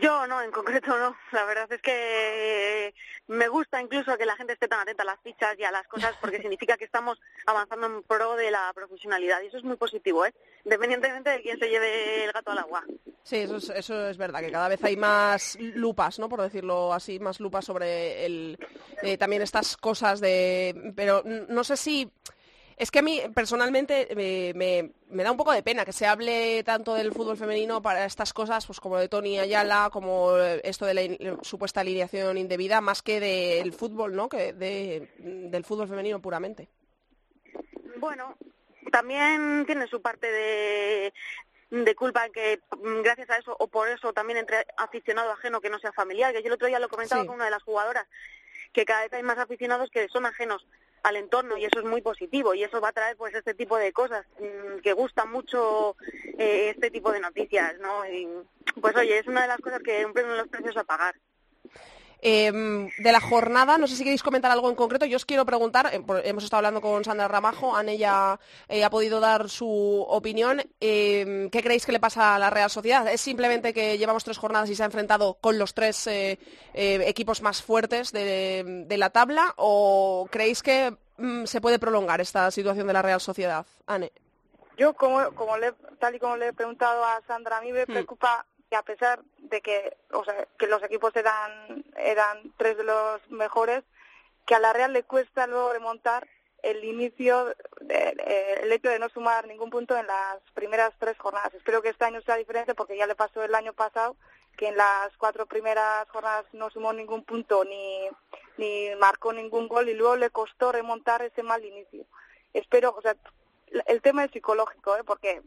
Yo no, en concreto no. La verdad es que me gusta incluso que la gente esté tan atenta a las fichas y a las cosas porque significa que estamos avanzando en pro de la profesionalidad y eso es muy positivo, ¿eh? Independientemente de quién se lleve el gato al agua. Sí, eso es, eso es verdad, que cada vez hay más lupas, ¿no? Por decirlo así, más lupas sobre el, eh, también estas cosas de... Pero no sé si es que a mí personalmente me, da un poco de pena que se hable tanto del fútbol femenino para estas cosas, pues como de Tony Ayala, como esto de la supuesta alineación indebida, más que del fútbol, ¿no? Que del fútbol femenino puramente. Bueno, también tiene su parte de, culpa que gracias a eso o por eso también entre aficionado ajeno que no sea familiar, que yo el otro día lo comentaba con una de las jugadoras, que cada vez hay más aficionados que son ajenos al entorno y eso es muy positivo y eso va a traer pues este tipo de cosas mm, que gustan mucho eh, este tipo de noticias no y, pues oye es una de las cosas que un premio los precios a pagar Em, de la jornada, no sé si queréis comentar algo en concreto. Yo os quiero preguntar, eh, hemos estado hablando con Sandra Ramajo, Anne ya ha podido dar su opinión. Em, ¿Qué creéis que le pasa a la Real Sociedad? ¿Es simplemente que llevamos tres jornadas y se ha enfrentado con los tres eh, eh, equipos más fuertes de, la tabla? ¿O creéis que mm, se puede prolongar esta situación de la Real Sociedad? Anne. Yo, como, tal y como le he preguntado a Sandra, a mí me hmm. preocupa que a pesar de que, o sea, que los equipos eran, eran tres de los mejores, que a la Real le cuesta luego remontar el inicio, de, el hecho de no sumar ningún punto en las primeras tres jornadas. Espero que este año sea diferente porque ya le pasó el año pasado que en las cuatro primeras jornadas no sumó ningún punto ni, ni marcó ningún gol y luego le costó remontar ese mal inicio. Espero, o sea, el tema es psicológico, ¿eh? porque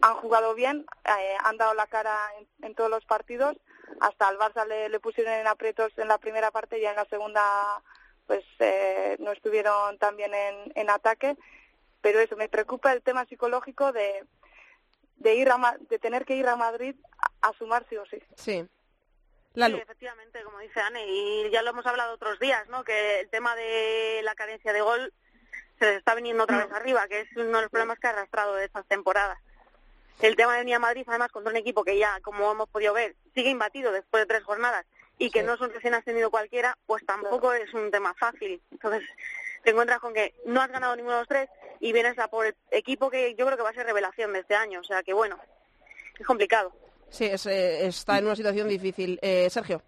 han jugado bien, eh, han dado la cara en, todos los partidos, hasta al Barça le, le pusieron en aprietos en la primera parte y en la segunda pues eh, no estuvieron también en, en ataque, pero eso, me preocupa el tema psicológico de, de, ir a, de tener que ir a Madrid a, sumar sí o sí. Sí. Sí, efectivamente, como dice Anne, y ya lo hemos hablado otros días, ¿no? Que el tema de la carencia de gol se les está viniendo otra vez arriba, que es uno de los problemas que ha arrastrado de estas temporadas. El tema de venir a Madrid, además, contra un equipo que ya, como hemos podido ver, sigue imbatido después de tres jornadas y que no es un recién ascendido cualquiera, pues tampoco es un tema fácil. Entonces, te encuentras con que no has ganado ninguno de los tres y vienes a por el equipo que yo creo que va a ser revelación de este año. O sea que, bueno, es complicado. Sí, eh, está en una situación difícil. Eh, Sergio.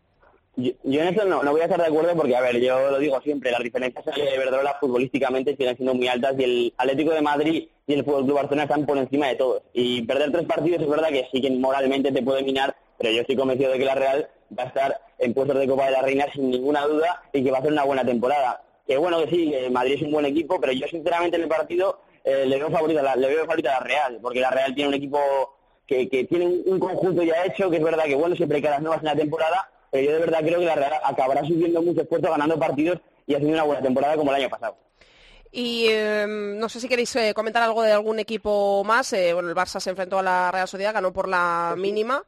Yo, en eso no, no voy a estar de acuerdo porque, a ver, yo lo digo siempre, las diferencias de Verdrola futbolísticamente siguen siendo muy altas y el Atlético de Madrid y el Fútbol Club Barcelona están por encima de todos. Y perder tres partidos es verdad que sí que moralmente te puede minar, pero yo estoy convencido de que la Real va a estar en puestos de Copa de la Reina sin ninguna duda y que va a hacer una buena temporada. Que bueno que sí, Madrid es un buen equipo, pero yo sinceramente en el partido eh, le veo favorita la, le veo favorita a la Real, porque la Real tiene un equipo que, que tiene un, conjunto ya hecho, que es verdad que bueno, siempre hay caras nuevas en la temporada, pero yo de verdad creo que la Real acabará subiendo mucho esfuerzo, ganando partidos y haciendo una buena temporada como el año pasado. Y em, no sé si queréis eh, comentar algo de algún equipo más. Eh, bueno, el Barça se enfrentó a la Real Sociedad, ganó por la mínima.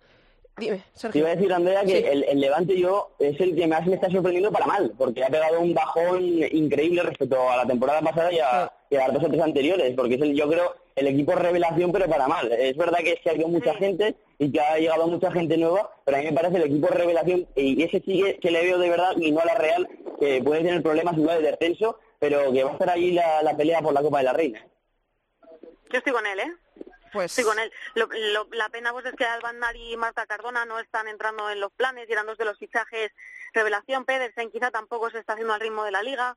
Dime, Sergio. Te iba a decir, Andrea, que el, Levante yo es el que más me está sorprendiendo para mal, porque ha pegado un bajón increíble respecto a la temporada pasada y a, las dos o tres anteriores, porque es el, yo creo el equipo revelación, pero para mal. Es verdad que se ha ido mucha gente y que ha llegado mucha gente nueva, pero a mí me parece el equipo revelación y ese sí que, le veo de verdad y no a la Real, que puede tener problemas igual de descenso, pero que va a estar ahí la, la pelea por la Copa de la Reina. Yo estoy con él, ¿eh? Pues... Sí, con él. la pena pues es que Alban y Marta Cardona no están entrando en los planes y eran dos de los fichajes revelación. Pedersen quizá tampoco se está haciendo al ritmo de la liga.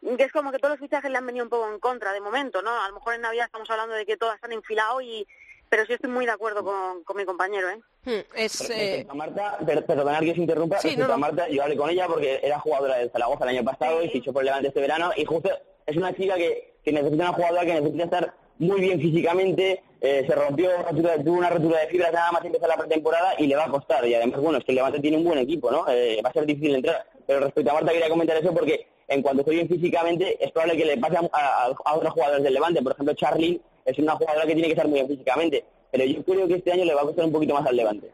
Que es como que todos los fichajes le han venido un poco en contra de momento, ¿no? A lo mejor en Navidad estamos hablando de que todas están enfilados y pero sí estoy muy de acuerdo con, con mi compañero, ¿eh? Hmm, es, eh... Marta, perdonad que se interrumpa, sí, no, Marta, yo hablé con ella porque era jugadora del Zaragoza el año pasado y fichó por Levante este verano y justo es una chica que, que necesita una jugadora que necesita estar muy bien físicamente, eh, se rompió, tuvo una rotura de fibras nada más empezar la pretemporada y le va a costar. Y además, bueno, es que el Levante tiene un buen equipo, ¿no? Eh, va a ser difícil entrar. Pero respecto a Marta quería comentar eso porque en cuanto estoy bien físicamente es probable que le pase a, otros jugadores del Levante. Por ejemplo, Charly es una jugadora que tiene que estar muy bien físicamente. Pero yo creo que este año le va a costar un poquito más al Levante.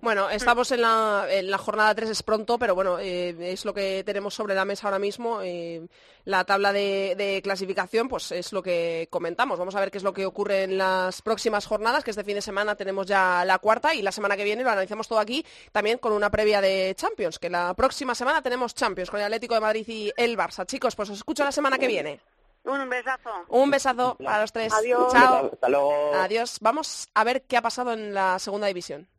Bueno, estamos en la, en la jornada 3, es pronto, pero bueno, eh, es lo que tenemos sobre la mesa ahora mismo. Eh, la tabla de, clasificación, pues es lo que comentamos. Vamos a ver qué es lo que ocurre en las próximas jornadas, que este fin de semana tenemos ya la cuarta y la semana que viene lo analizamos todo aquí, también con una previa de Champions, que la próxima semana tenemos Champions con el Atlético de Madrid y el Barça. Chicos, pues os escucho la semana que viene. Un besazo. Un besazo a los tres. Adiós. Chao. Hasta luego. Adiós. Vamos a ver qué ha pasado en la segunda división.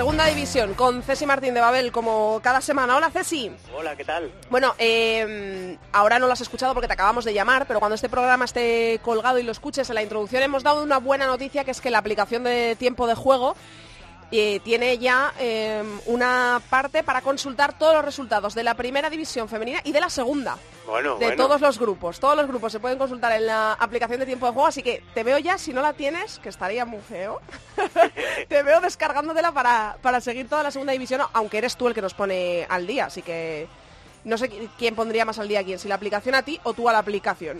segunda división con Ceci Martín de Babel como cada semana. Hola Ceci. Hola, ¿qué tal? Bueno, eh, ahora no lo has escuchado porque te acabamos de llamar, pero cuando este programa esté colgado y lo escuches en la introducción hemos dado una buena noticia que es que la aplicación de tiempo de juego y tiene ya em, una parte para consultar todos los resultados de la primera división femenina y de la segunda. Bueno, de todos los grupos. Todos los grupos se pueden consultar en la aplicación de tiempo de juego, así que te veo ya, si no la tienes, que estaría muy feo, te veo descargándotela para, para seguir toda la segunda división, aunque eres tú el que nos pone al día, así que no sé quién pondría más al día a quién, si la aplicación a ti o tú a la aplicación.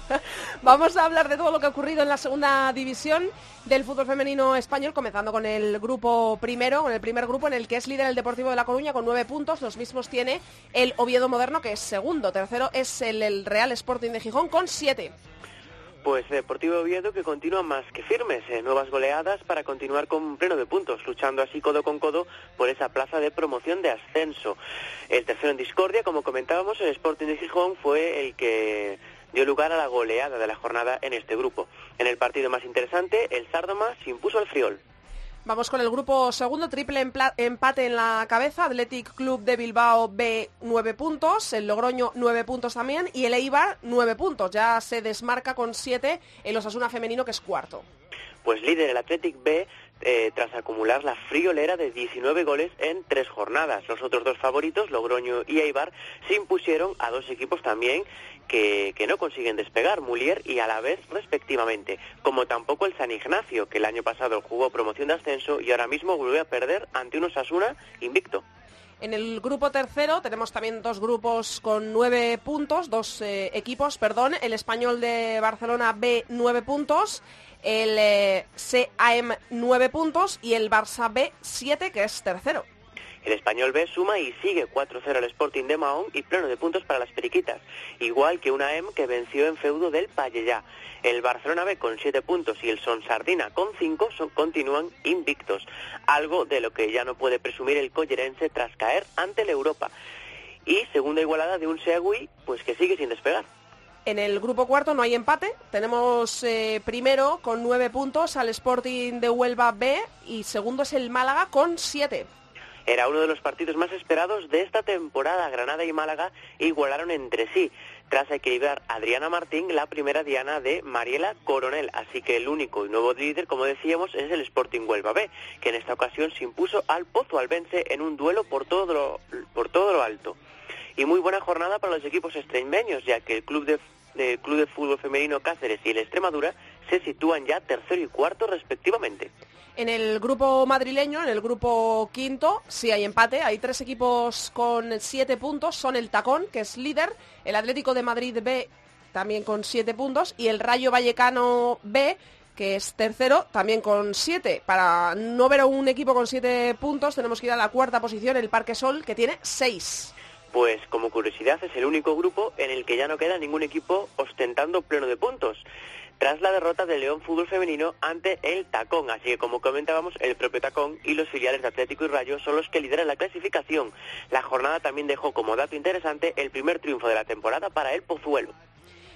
Vamos a hablar de todo lo que ha ocurrido en la segunda división del fútbol femenino español, comenzando con el grupo primero, con el primer grupo en el que es líder el Deportivo de La Coruña con nueve puntos. Los mismos tiene el Oviedo Moderno, que es segundo. Tercero es el, el Real Sporting de Gijón con siete. Pues Deportivo Oviedo que continúa más que firmes, en nuevas goleadas para continuar con pleno de puntos, luchando así codo con codo por esa plaza de promoción de ascenso. El tercero en discordia, como comentábamos, el Sporting de Gijón fue el que dio lugar a la goleada de la jornada en este grupo. En el partido más interesante, el Sardoma se impuso al Friol. Vamos con el grupo segundo, triple empate en la cabeza, Athletic Club de Bilbao B 9 puntos, el Logroño 9 puntos también y el Eibar 9 puntos. Ya se desmarca con 7 el Osasuna femenino que es cuarto. Pues líder el Athletic B eh, tras acumular la friolera de 19 goles en tres jornadas. Los otros dos favoritos, Logroño y Eibar, se impusieron a dos equipos también que, no consiguen despegar, Mulier y Alavés respectivamente, como tampoco el San Ignacio, que el año pasado jugó promoción de ascenso y ahora mismo vuelve a perder ante un Osasuna invicto. En el grupo tercero tenemos también dos grupos con nueve puntos, dos eh, equipos, perdón. El español de Barcelona B nueve puntos, el eh, CAM nueve puntos y el Barça B siete que es tercero. El español B suma y sigue 4-0 al Sporting de Mahón y pleno de puntos para las periquitas, igual que una M que venció en feudo del Pallellá. El Barcelona B con 7 puntos y el Son Sardina con 5 continúan invictos, algo de lo que ya no puede presumir el collerense tras caer ante la Europa. Y segunda igualada de un Segui, pues que sigue sin despegar. En el grupo cuarto no hay empate. Tenemos eh, primero con nueve puntos al Sporting de Huelva B y segundo es el Málaga con siete. Era uno de los partidos más esperados de esta temporada. Granada y Málaga igualaron entre sí tras equilibrar Adriana Martín la primera diana de Mariela Coronel. Así que el único y nuevo líder, como decíamos, es el Sporting Huelva B, que en esta ocasión se impuso al Pozo Albense en un duelo por todo lo, alto. Y muy buena jornada para los equipos extremeños, ya que el Club de, Club de Fútbol Femenino Cáceres y el Extremadura se sitúan ya tercero y cuarto respectivamente. En el grupo madrileño, en el grupo quinto, sí hay empate. Hay tres equipos con siete puntos. Son el Tacón, que es líder, el Atlético de Madrid B, también con siete puntos, y el Rayo Vallecano B, que es tercero, también con siete. Para no ver a un equipo con siete puntos, tenemos que ir a la cuarta posición, el Parque Sol, que tiene seis. Pues como curiosidad es el único grupo en el que ya no queda ningún equipo ostentando pleno de puntos tras la derrota del León Fútbol Femenino ante el Tacón. Así que, como comentábamos, el propio Tacón y los filiales de Atlético y Rayo son los que lideran la clasificación. La jornada también dejó como dato interesante el primer triunfo de la temporada para el Pozuelo.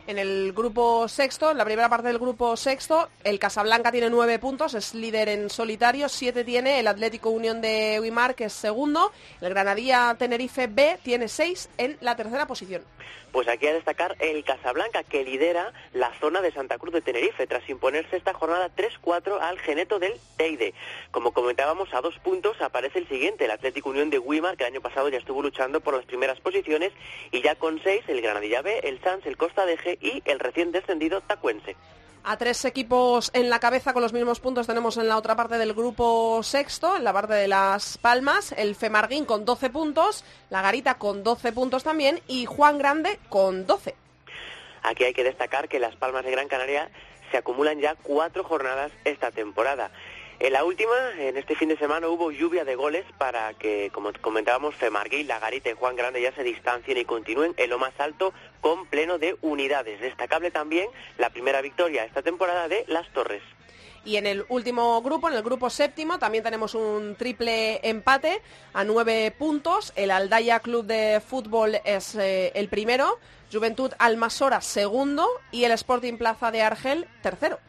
En el grupo sexto, en la primera parte del grupo sexto, el Casablanca tiene nueve puntos, es líder en solitario, siete tiene el Atlético Unión de Uimar, que es segundo, el Granadilla Tenerife B tiene seis en la tercera posición. Pues aquí a destacar el Casablanca, que lidera la zona de Santa Cruz de Tenerife, tras imponerse esta jornada 3-4 al Geneto del Teide. Como comentábamos, a dos puntos aparece el siguiente, el Atlético Unión de Wimar, que el año pasado ya estuvo luchando por las primeras posiciones, y ya con seis, el Granadilla B, el Sans, el Costa de G y el recién descendido Tacuense. A tres equipos en la cabeza con los mismos puntos tenemos en la otra parte del grupo sexto, en la parte de Las Palmas, el Femarguín con 12 puntos, la Garita con 12 puntos también y Juan Grande con 12. Aquí hay que destacar que Las Palmas de Gran Canaria se acumulan ya cuatro jornadas esta temporada. En la última, en este fin de semana, hubo lluvia de goles para que, como comentábamos, Femarguí, Lagarita y Juan Grande ya se distancien y continúen en lo más alto con pleno de unidades. Destacable también la primera victoria esta temporada de Las Torres. Y en el último grupo, en el grupo séptimo, también tenemos un triple empate a nueve puntos. El Aldaya Club de Fútbol es eh, el primero, Juventud Almasora segundo y el Sporting Plaza de Argel tercero.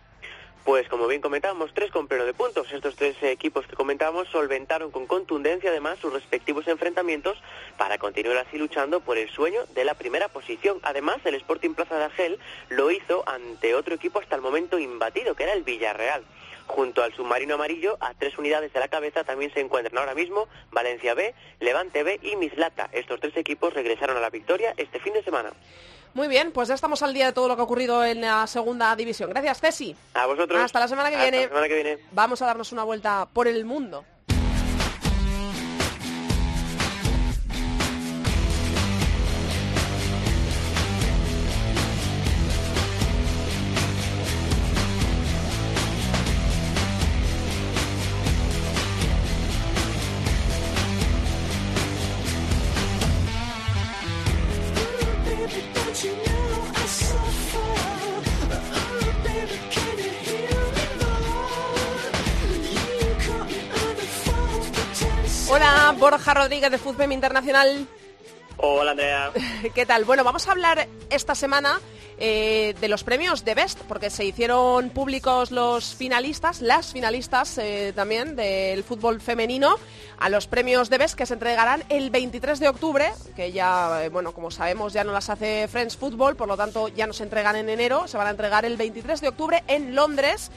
Pues como bien comentábamos, tres con pleno de puntos. Estos tres equipos que comentábamos solventaron con contundencia además sus respectivos enfrentamientos para continuar así luchando por el sueño de la primera posición. Además, el Sporting Plaza de Argel lo hizo ante otro equipo hasta el momento imbatido, que era el Villarreal. Junto al submarino amarillo, a tres unidades de la cabeza también se encuentran ahora mismo Valencia B, Levante B y Mislata. Estos tres equipos regresaron a la victoria este fin de semana. Muy bien, pues ya estamos al día de todo lo que ha ocurrido en la segunda división. Gracias, Cesi. A vosotros. Hasta la semana que viene. La semana que viene. Vamos a darnos una vuelta por el mundo. Borja Rodríguez de Fútbol Internacional. Hola, Andrea. ¿Qué tal? Bueno, vamos a hablar esta semana eh, de los premios de Best, porque se hicieron públicos los finalistas, las finalistas eh, también del fútbol femenino, a los premios de Best que se entregarán el 23 de octubre, que ya, eh, bueno, como sabemos, ya no las hace Friends Football, por lo tanto ya no se entregan en enero, se van a entregar el 23 de octubre en Londres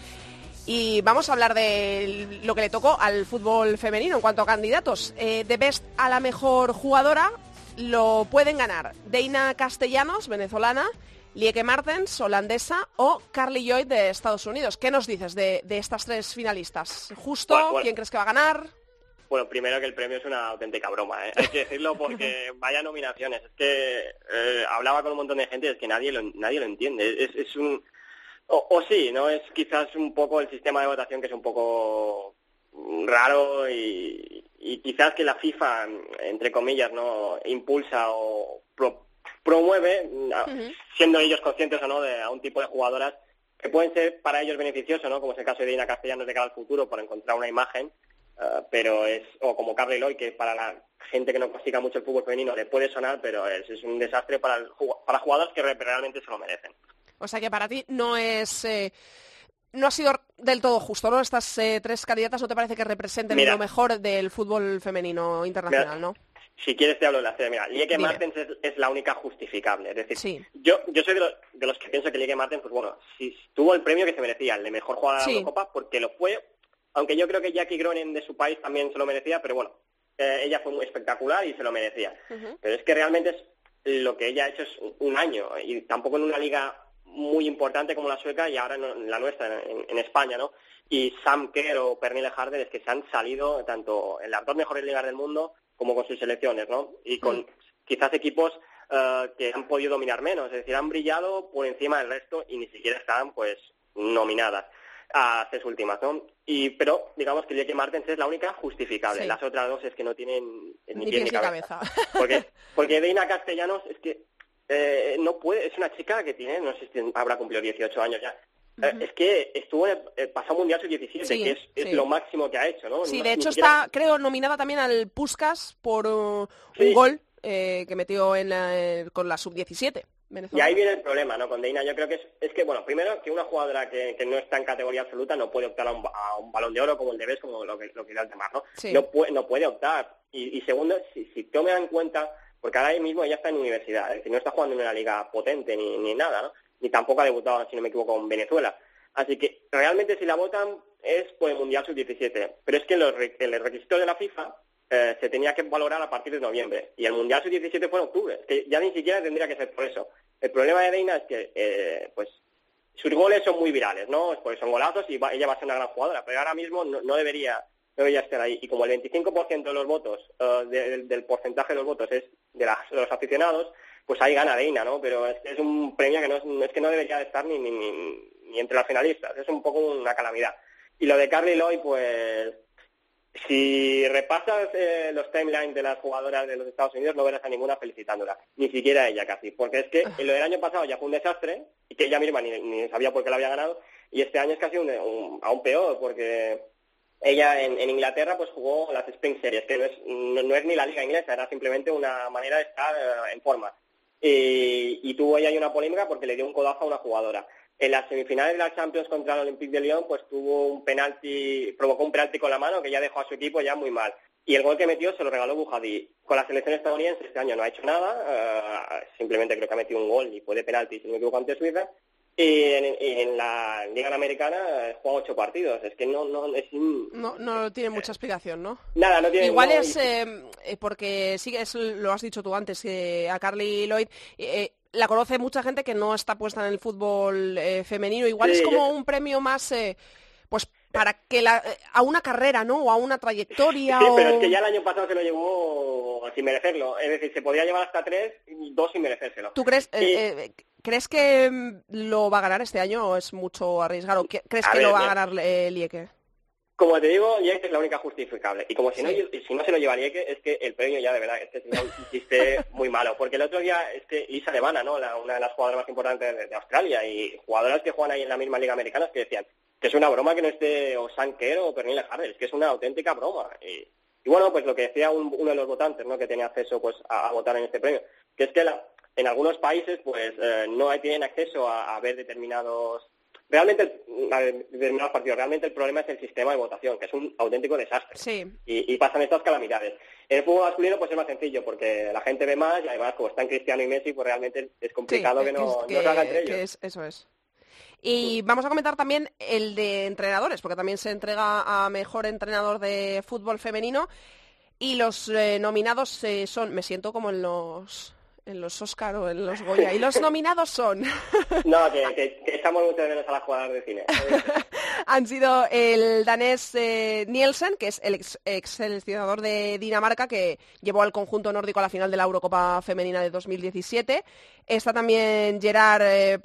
y vamos a hablar de lo que le tocó al fútbol femenino en cuanto a candidatos. Eh, de Best a la mejor jugadora lo pueden ganar Deina Castellanos, venezolana, Lieke Martens, holandesa, o Carly Lloyd de Estados Unidos. ¿Qué nos dices de, estas tres finalistas? ¿Justo? ¿Quién crees que va a ganar? Bueno, primero que el premio es una auténtica broma, ¿eh? hay que decirlo porque vaya nominaciones. Es que eh, hablaba con un montón de gente y es que nadie lo, nadie lo entiende. es un o, sí, ¿no? Es quizás un poco el sistema de votación que es un poco raro y, quizás que la FIFA, entre comillas, no impulsa o promueve, siendo ellos conscientes o no de a un tipo de jugadoras que pueden ser para ellos beneficiosos, ¿no? Como es el caso de Dina Castellanos de cara al futuro por encontrar una imagen, eh, pero es, o como Carly Lloyd, que para la gente que no consiga mucho el fútbol femenino le puede sonar, pero es, es un desastre para, el, para jugadores que realmente se lo merecen. O sea que para ti no es... Eh, no ha sido del todo justo, ¿no? Estas eh, tres candidatas no te parece que representen lo mejor del fútbol femenino internacional, ¿no? Si quieres te hablo de la serie. Mira, Lieke Martens es, la única justificable. Es decir, yo, yo soy de los, que pienso que Lieke Martens, pues bueno, si tuvo el premio que se merecía, el de mejor jugadora de la Copa, porque lo fue, aunque yo creo que Jackie Groenen de su país también se lo merecía, pero bueno, eh, ella fue muy espectacular y se lo merecía. Pero es que realmente es lo que ella ha hecho es un año y tampoco en una liga muy importante como la sueca y ahora en la nuestra, en, España, ¿no? Y Sam Kerr o Pernille Harder es que se han salido tanto en las dos mejores ligas del mundo como con sus selecciones, ¿no? Y con mm. quizás equipos eh, que han podido dominar menos, es decir, han brillado por encima del resto y ni siquiera están, pues, nominadas a tres últimas, ¿no? Y, pero digamos que Lieke Martens es la única justificable. Las otras dos es que no tienen ni, pie ni cabeza. Porque, porque Deina Castellanos es que eh, no puede, es una chica que tiene, no sé si habrá cumplido 18 años ya. Eh, es que estuvo en el pasado mundial sub-17, que es, lo máximo que ha hecho, ¿no? Sí, de hecho está, creo, nominada también al Puskas por uh, un gol eh, que metió en con la sub-17. Y ahí viene el problema, ¿no? Con Deina yo creo que es, es que, bueno, primero que una jugadora que, no está en categoría absoluta no puede optar a un, balón de oro como el de Bes, como lo que, lo que el demás, ¿no? No, puede, no puede optar. Y, segundo, si, si toman en cuenta porque ahora mismo ella está en universidad, es decir, no está jugando en una liga potente ni, ni nada, ¿no? Ni tampoco ha debutado, si no me equivoco, en Venezuela. Así que realmente si la votan es por el Mundial Sub-17. Pero es que los, el requisito de la FIFA eh, se tenía que valorar a partir de noviembre. Y el Mundial Sub-17 fue en octubre. que ya ni siquiera tendría que ser por eso. El problema de Deina es que, eh, pues, sus goles son muy virales, ¿no? Porque son golazos y ella va a ser una gran jugadora. Pero ahora mismo no debería debería estar ahí. Y como el 25% de los votos, eh, del porcentaje de los votos es de, los aficionados, pues ahí gana Deina, ¿no? Pero es, es un premio que no es, que no debería de estar ni, ni, ni, entre los finalistas. Es un poco una calamidad. Y lo de Carly Lloyd, pues si repasas eh, los timelines de las jugadoras de los Estados Unidos, no verás a ninguna felicitándola, ni siquiera ella casi, porque es que ah. lo del año pasado ya fue un desastre y que ella misma ni, sabía por qué la había ganado, y este año es casi aún peor, porque ella en, Inglaterra pues jugó las Spring Series, que no es, no, es, ni la liga inglesa, era simplemente una manera de estar eh, en forma. y, tuvo ahí una polémica porque le dio un codazo a una jugadora. En las semifinales de la Champions contra el Olympique de Lyon, pues tuvo un penalti, provocó un penalti con la mano que ya dejó a su equipo ya muy mal. Y el gol que metió se lo regaló Bujadí. Con la selección estadounidense este año no ha hecho nada, eh, simplemente creo que ha metido un gol y fue de penalti, si no me equivoco, ante Suiza. Y en, la Liga Americana eh, juega ocho partidos. Es que no, no es no, no tiene mucha explicación, ¿no? Nada, no tiene. Igual es eh, porque sí, es, lo has dicho tú antes a Carly Lloyd la conoce mucha gente que no está puesta en el fútbol eh, femenino. Igual es como un premio más, eh, pues para que la, eh, a una carrera, ¿no? O a una trayectoria. Sí, pero es que ya el año pasado se lo llevó sin merecerlo. Es decir, se podía llevar hasta tres, y dos sin merecérselo. ¿Tú crees, crees que mm, lo va a ganar este año o es mucho arriesgado? ¿Crees que lo va a ganar Lieke? Como te digo, Lieke es la única justificable. Y como si no, si no se lo lleva Lieke, es que el premio ya de verdad es que un chiste muy malo. Porque el otro día es que Isa Levana, ¿no? una de las jugadoras más importantes de, Australia y jugadoras que juegan ahí en la misma liga americana que decían que es una broma que no esté o Sanker o Pernilla Harder, es que es una auténtica broma. Y, bueno, pues lo que decía uno de los votantes, ¿no? Que tenía acceso pues a, votar en este premio, que es que en algunos países pues eh, no tienen acceso a ver determinados realmente, determinados partidos, realmente el problema es el sistema de votación, que es un auténtico desastre. Sí. Y, pasan estas calamidades. En el fútbol masculino pues es más sencillo, porque la gente ve más y además como están Cristiano y Messi, pues realmente es complicado que, no, se haga entre ellos. eso es. Y vamos a comentar también el de entrenadores, porque también se entrega a mejor entrenador de fútbol femenino. Y los eh, nominados eh, son, me siento como en los en los Oscar o en los Goya. Y los nominados son... no, que, estamos muy menos a las jugadoras de cine. Han sido el danés eh, Nielsen, que es el ex, ex, seleccionador de Dinamarca, que llevó al conjunto nórdico a la final de la Eurocopa Femenina de 2017. Está también Gerard eh,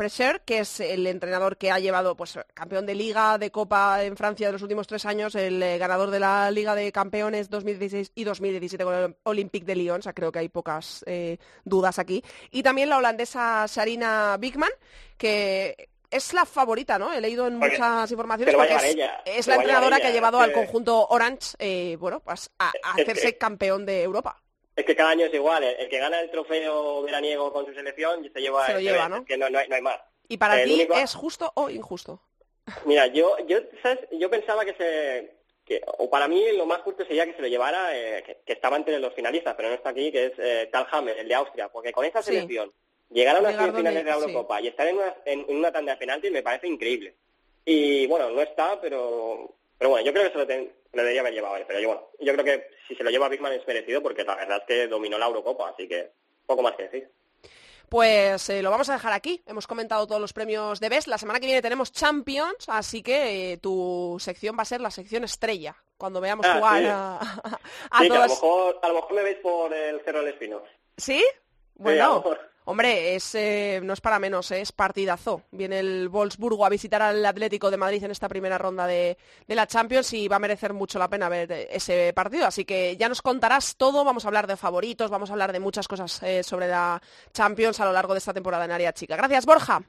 que es el entrenador que ha llevado, pues, campeón de Liga, de Copa en Francia de los últimos tres años, el eh, ganador de la Liga de Campeones 2016 y 2017 con el Olympique de Lyon. O sea, creo que hay pocas eh, dudas aquí. Y también la holandesa Sarina Bigman, que es la favorita, ¿no? He leído en muchas informaciones porque es, la entrenadora que ha llevado al conjunto Orange, bueno, pues a hacerse campeón de Europa. Es que cada año es igual. El, que gana el trofeo veraniego con su selección se lleva. Se lo lleva, ¿no? que no, hay, más. ¿Y para ti es justo o injusto? Mira, yo, yo, yo pensaba que se. Que, o para mí lo más justo sería que se lo llevara, eh, que, estaba entre los finalistas, pero no está aquí, que es eh, Talhammer, el de Austria, porque con esa selección, llegar a unas semifinales de la Eurocopa y estar en una, en, una tanda de penaltis me parece increíble. Y bueno, no está, pero pero bueno, yo creo que se lo, debería haber llevado Pero yo, bueno, yo creo que si se lo lleva Bigman es merecido porque la verdad es que dominó la Eurocopa, así que poco más que decir. Pues eh, lo vamos a dejar aquí. Hemos comentado todos los premios de BES. La semana que viene tenemos Champions, así que eh, tu sección va a ser la sección estrella. Cuando veamos ah, jugar a, a, sí, a, lo mejor, a lo mejor me veis por el Cerro del Espino. ¿Sí? Bueno, Hombre, es, eh, no es para menos, eh, es partidazo. Viene el Wolfsburgo a visitar al Atlético de Madrid en esta primera ronda de, la Champions y va a merecer mucho la pena ver eh, ese partido. Así que ya nos contarás todo, vamos a hablar de favoritos, vamos a hablar de muchas cosas sobre la Champions a lo largo de esta temporada en Área Chica. Gracias, Borja.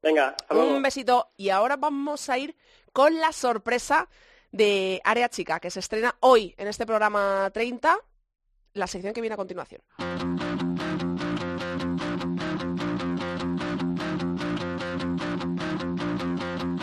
Venga, un besito. Y ahora vamos a ir con la sorpresa de Área Chica, que se estrena hoy en este programa 30, la sección que viene a continuación.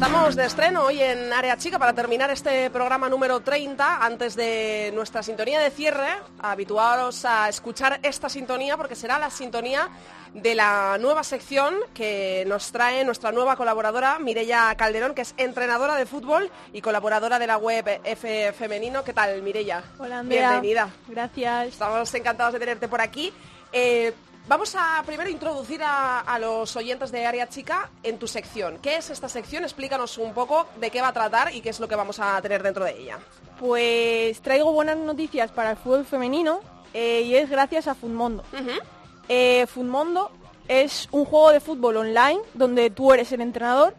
Estamos de estreno hoy en Área Chica para terminar este programa número 30. Antes de nuestra sintonía de cierre, habituaros a escuchar esta sintonía porque será la sintonía de la nueva sección que nos trae nuestra nueva colaboradora, Mirella Calderón, que es entrenadora de fútbol y colaboradora de la web F Femenino. ¿Qué tal, Mirella? Hola, Andrea. Bienvenida. Gracias. Estamos encantados de tenerte por aquí. Eh, vamos a primero introducir a, los oyentes de Área Chica en tu sección. ¿Qué es esta sección? Explícanos un poco de qué va a tratar y qué es lo que vamos a tener dentro de ella. Pues traigo buenas noticias para el fútbol femenino eh, y es gracias a Funmondo. Eh, Funmondo es un juego de fútbol online donde tú eres el entrenador,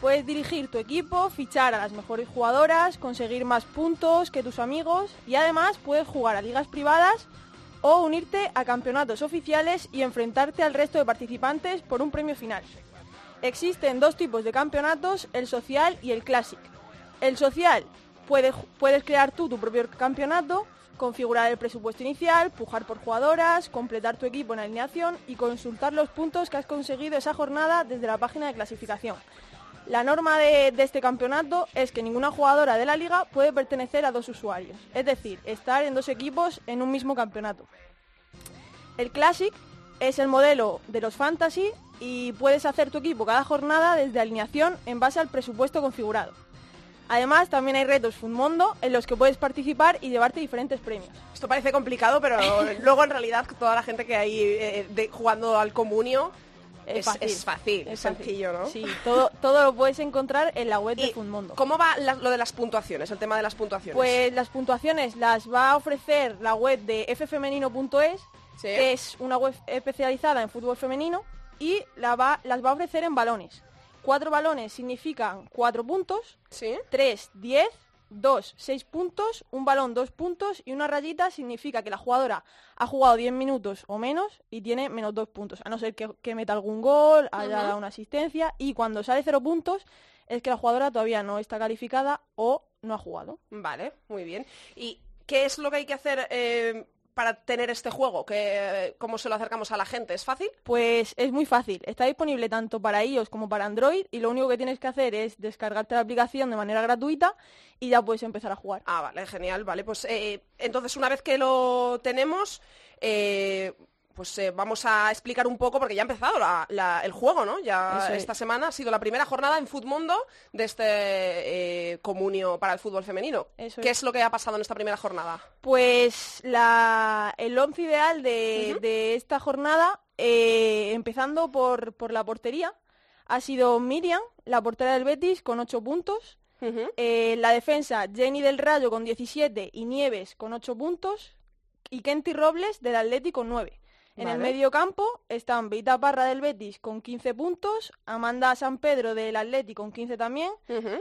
puedes dirigir tu equipo, fichar a las mejores jugadoras, conseguir más puntos que tus amigos y además puedes jugar a ligas privadas o unirte a campeonatos oficiales y enfrentarte al resto de participantes por un premio final. Existen dos tipos de campeonatos, el social y el classic. El social, puedes, puedes crear tú tu propio campeonato, configurar el presupuesto inicial, pujar por jugadoras, completar tu equipo en alineación y consultar los puntos que has conseguido esa jornada desde la página de clasificación. La norma de, de, este campeonato es que ninguna jugadora de la liga puede pertenecer a dos usuarios, es decir, estar en dos equipos en un mismo campeonato. El Classic es el modelo de los Fantasy y puedes hacer tu equipo cada jornada desde alineación en base al presupuesto configurado. Además, también hay retos Fundmondo en los que puedes participar y llevarte diferentes premios. Esto parece complicado, pero luego en realidad toda la gente que hay eh, jugando al comunio es, fácil, es, sencillo, ¿no? Sí, todo, todo lo puedes encontrar en la web de Fundmondo. ¿Cómo va lo de las puntuaciones, el tema de las puntuaciones? Pues las puntuaciones las va a ofrecer la web de ffemenino.es, que es una web especializada en fútbol femenino, y la va, las va a ofrecer en balones. Cuatro balones significan cuatro puntos, ¿Sí? tres, diez, dos, seis puntos, un balón, dos puntos y una rayita significa que la jugadora ha jugado diez minutos o menos y tiene menos dos puntos, a no ser que, meta algún gol, haya dado una asistencia y cuando sale cero puntos es que la jugadora todavía no está calificada o no ha jugado. Vale, muy bien. ¿Y qué es lo que hay que hacer eh, para tener este juego? que ¿Cómo se lo acercamos a la gente? ¿Es fácil? Pues es muy fácil. Está disponible tanto para iOS como para Android y lo único que tienes que hacer es descargarte la aplicación de manera gratuita y ya puedes empezar a jugar. Ah, vale, genial. Vale, pues eh, entonces una vez que lo tenemos, eh, pues eh, vamos a explicar un poco, porque ya ha empezado el juego, ¿no? Ya esta semana ha sido la primera jornada en Futmundo de este eh, comunio para el fútbol femenino. ¿Qué es. lo que ha pasado en esta primera jornada? Pues el once ideal de, esta jornada, eh, empezando por, la portería, ha sido Miriam, la portera del Betis, con 8 puntos. la defensa, Jenny del Rayo con 17 y Nieves con 8 puntos. Y Kenty Robles del Atlético con 9. En el medio campo están Vita Parra del Betis con 15 puntos, Amanda San Pedro del Atlético con 15 también,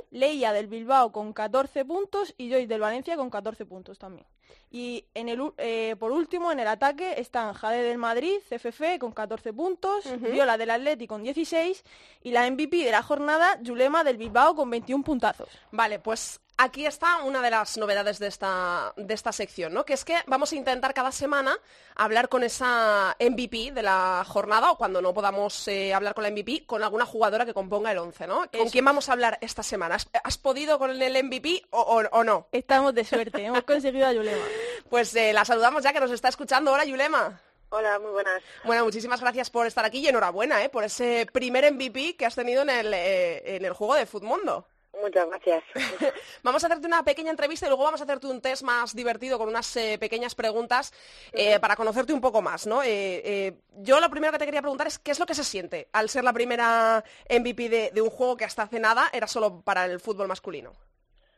Leia del Bilbao con 14 puntos y Joyce del Valencia con 14 puntos también. Y en el, eh, por último, en el ataque están Jade del Madrid, CFF, con 14 puntos, Viola del Atlético con 16 y la MVP de la jornada, Yulema del Bilbao con 21 puntazos. Vale, pues aquí está una de las novedades de esta, de esta sección, ¿no? Que es que vamos a intentar cada semana hablar con esa MVP de la jornada o cuando no podamos eh, hablar con la MVP, con alguna jugadora que componga el 11, ¿no? ¿Con quién vamos a hablar esta semana? ¿Has, podido con el MVP o, no? Estamos de suerte, hemos conseguido a Yulema. Pues eh, la saludamos ya que nos está escuchando. Hola, Yulema. Hola, muy buenas. Bueno, muchísimas gracias por estar aquí y enhorabuena ¿eh? por ese primer MVP que has tenido en el, eh, en el juego de Futmundo. Muchas gracias. vamos a hacerte una pequeña entrevista y luego vamos a hacerte un test más divertido con unas eh, pequeñas preguntas eh, para conocerte un poco más, ¿no? Eh, yo lo primero que te quería preguntar es qué es lo que se siente al ser la primera MVP de, un juego que hasta hace nada era solo para el fútbol masculino.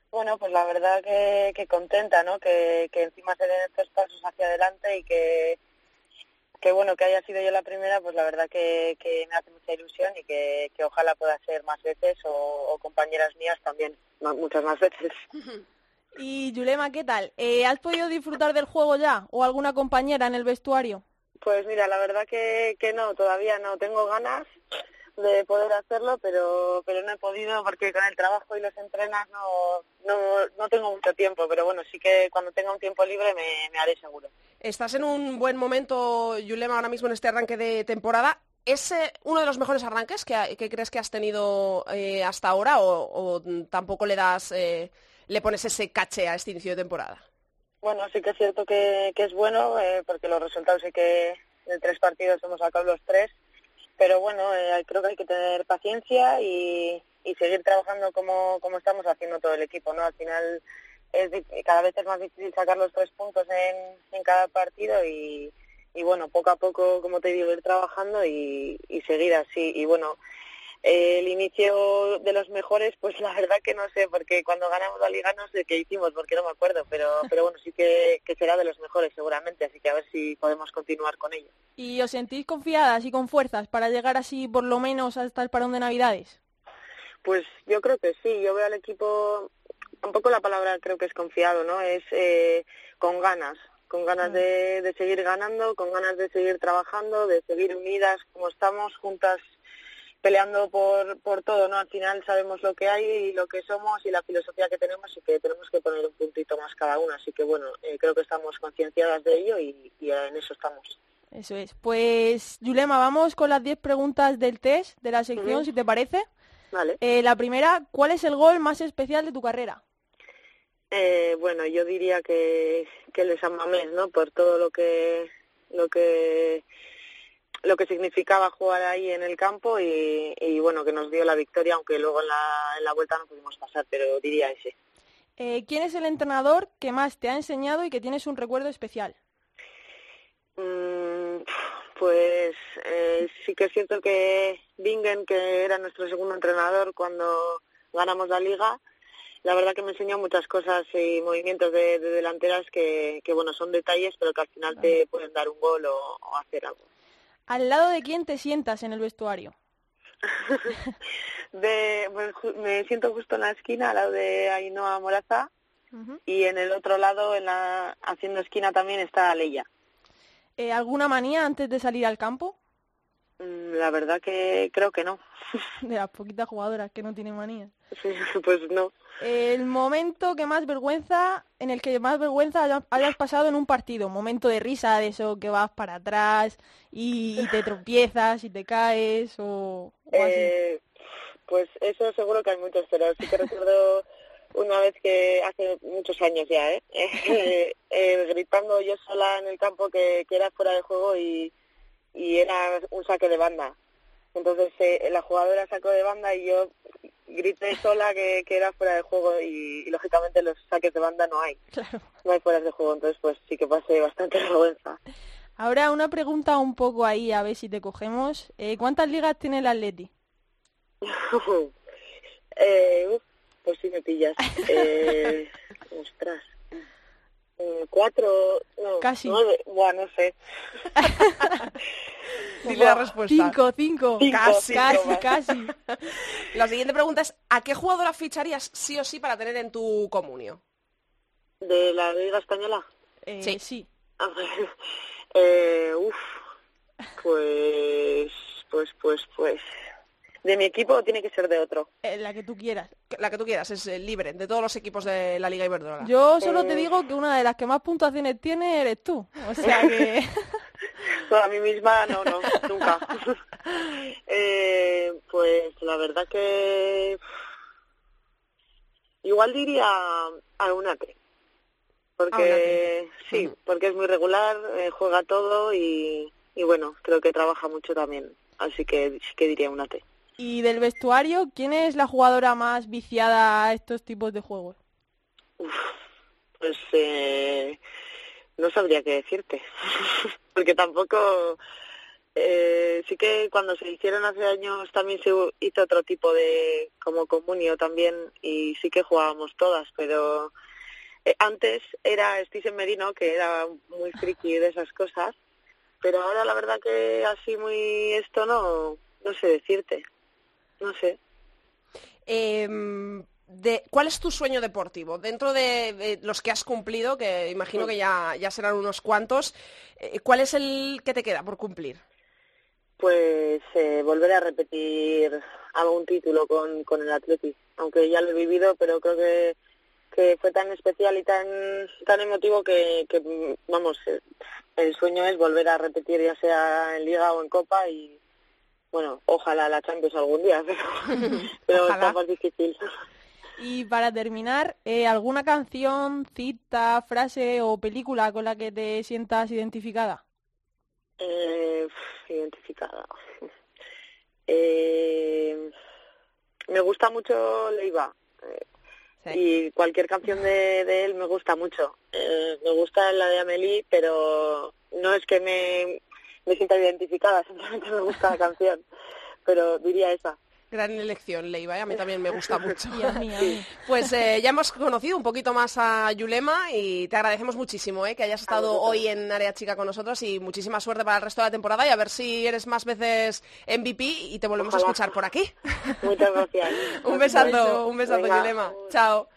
Bueno, pues la verdad que, contenta, ¿no? Que, que encima se den estos pasos hacia adelante y que que bueno que haya sido yo la primera, pues la verdad que, me hace mucha ilusión y que, ojalá pueda ser más veces o, compañeras mías también, muchas más veces. Y Yulema, ¿qué tal? Eh, ¿Has podido disfrutar del juego ya o alguna compañera en el vestuario? Pues mira, la verdad que, que no, todavía no. Tengo ganas de poder hacerlo, pero pero no he podido porque con el trabajo y los entrenas no, no, no tengo mucho tiempo, pero bueno, sí que cuando tenga un tiempo libre me, me haré seguro. Estás en un buen momento, Yulema, ahora mismo en este arranque de temporada. ¿Es eh, uno de los mejores arranques que, crees que has tenido eh, hasta ahora o, tampoco le das, eh, le pones ese caché a este inicio de temporada? Bueno, sí que es cierto que, es bueno porque los resultados sí que en tres partidos hemos sacado los tres, pero bueno, creo que hay que tener paciencia y, seguir trabajando como, como estamos haciendo todo el equipo, ¿no? Al final es, cada vez es más difícil sacar los tres puntos en, en cada partido y, y bueno, poco a poco, como te digo, ir trabajando y, y seguir así. Y bueno, el inicio de los mejores, pues la verdad que no sé, porque cuando ganamos la liga no sé qué hicimos, porque no me acuerdo, pero, pero bueno, sí que, que será de los mejores seguramente, así que a ver si podemos continuar con ello. ¿Y os sentís confiadas y con fuerzas para llegar así por lo menos hasta el parón de Navidades? Pues yo creo que sí, yo veo al equipo un poco la palabra creo que es confiado, ¿no? Es eh, con ganas, con ganas mm. de, de, seguir ganando, con ganas de seguir trabajando, de seguir unidas como estamos, juntas peleando por, por todo, ¿no? Al final sabemos lo que hay y lo que somos y la filosofía que tenemos y que tenemos que poner un puntito más cada uno. Así que bueno, eh, creo que estamos concienciadas de ello y, en eso estamos. Eso es. Pues, Yulema, vamos con las 10 preguntas del test de la sección, si te parece. Vale. Eh, la primera, ¿cuál es el gol más especial de tu carrera? Eh, bueno, yo diría que, que el de San Mamés, ¿no? Por todo lo que lo que lo que significaba jugar ahí en el campo y, bueno, que nos dio la victoria, aunque luego en la, en la vuelta no pudimos pasar, pero diría ese. Eh, ¿Quién es el entrenador que más te ha enseñado y que tienes un recuerdo especial? Mm, pues eh, sí que es cierto que Bingen, que era nuestro segundo entrenador cuando ganamos la liga, la verdad que me enseñó muchas cosas y movimientos de, delanteras que, que, bueno, son detalles, pero que al final te pueden dar un gol o hacer algo. ¿Al lado de quién te sientas en el vestuario? de, pues, me siento justo en la esquina, al lado de Ainhoa Moraza, y en el otro lado, en la, haciendo esquina también, está Leia. Eh, ¿Alguna manía antes de salir al campo? Mm, la verdad que creo que no. De las poquitas jugadoras que no tienen manía. pues no. El momento que más vergüenza, en el que más vergüenza hayas pasado en un partido, momento de risa, de eso que vas para atrás y, te tropiezas y te caes o, eh, Pues eso seguro que hay muchos, pero sí que recuerdo una vez que hace muchos años ya, ¿eh? eh gritando yo sola en el campo que, que era fuera de juego y, y era un saque de banda. Entonces eh, la jugadora sacó de banda y yo grité sola que, que era fuera de juego y, lógicamente los saques de banda no hay. No hay fuera de juego, entonces pues sí que pasé bastante vergüenza. Ahora una pregunta un poco ahí, a ver si te cogemos. Eh, ¿Cuántas ligas tiene el Atleti? eh, pues si me pillas. Eh, ostras. Eh, cuatro, no, Casi. nueve, bueno, no sé. Dile la respuesta. Cinco, cinco. casi, casi, casi. La siguiente pregunta es, ¿a qué jugadora ficharías sí o sí para tener en tu comunio? ¿De la Liga Española? Eh, sí. sí. eh, uf, pues, pues, pues, pues de mi equipo tiene que ser de otro. Eh, la que tú quieras. La que tú quieras, es eh, libre, de todos los equipos de la Liga Iberdrola. Yo solo te eh. digo que una de las que más puntuaciones tiene eres tú. O sea que... a mí misma no, no, nunca. pues la verdad que... Igual diría a Unate. Porque sí, porque es muy regular, juega todo y, y bueno, creo que trabaja mucho también. Así que sí que diría Unate. Y del vestuario, ¿quién es la jugadora más viciada a estos tipos de juegos? pues eh, no sabría qué decirte, porque tampoco... Eh, sí que cuando se hicieron hace años también se hizo otro tipo de como comunio también y sí que jugábamos todas, pero eh, antes era Stisen Merino que era muy friki de esas cosas, pero ahora la verdad que así muy esto no no sé decirte no sé. Em, de, ¿Cuál es tu sueño deportivo? Dentro de, los que has cumplido, que imagino que ya, ya serán unos cuantos, eh, ¿cuál es el que te queda por cumplir? Pues eh, volver a repetir algún título con, con el Atleti, aunque ya lo he vivido, pero creo que, que fue tan especial y tan, tan emotivo que, que, vamos, eh, el sueño es volver a repetir ya sea en Liga o en Copa y, bueno, ojalá la Champions algún día, pero, está más difícil. Y para terminar, eh, ¿alguna canción, cita, frase o película con la que te sientas identificada? Eh, identificada. Eh, me gusta mucho Leiva. Eh, y cualquier canción de, de, él me gusta mucho. Me gusta la de Amelie, pero no es que me me siento identificada, simplemente me gusta la canción, pero diría esa. Gran elección, Leiva, ¿eh? a mí también me gusta mucho. Pues eh, ya hemos conocido un poquito más a Yulema y te agradecemos muchísimo ¿eh? que hayas estado hoy en Área Chica con nosotros y muchísima suerte para el resto de la temporada y a ver si eres más veces MVP y te volvemos a escuchar por aquí. Muchas gracias. un besazo, un besazo, Yulema. Chao.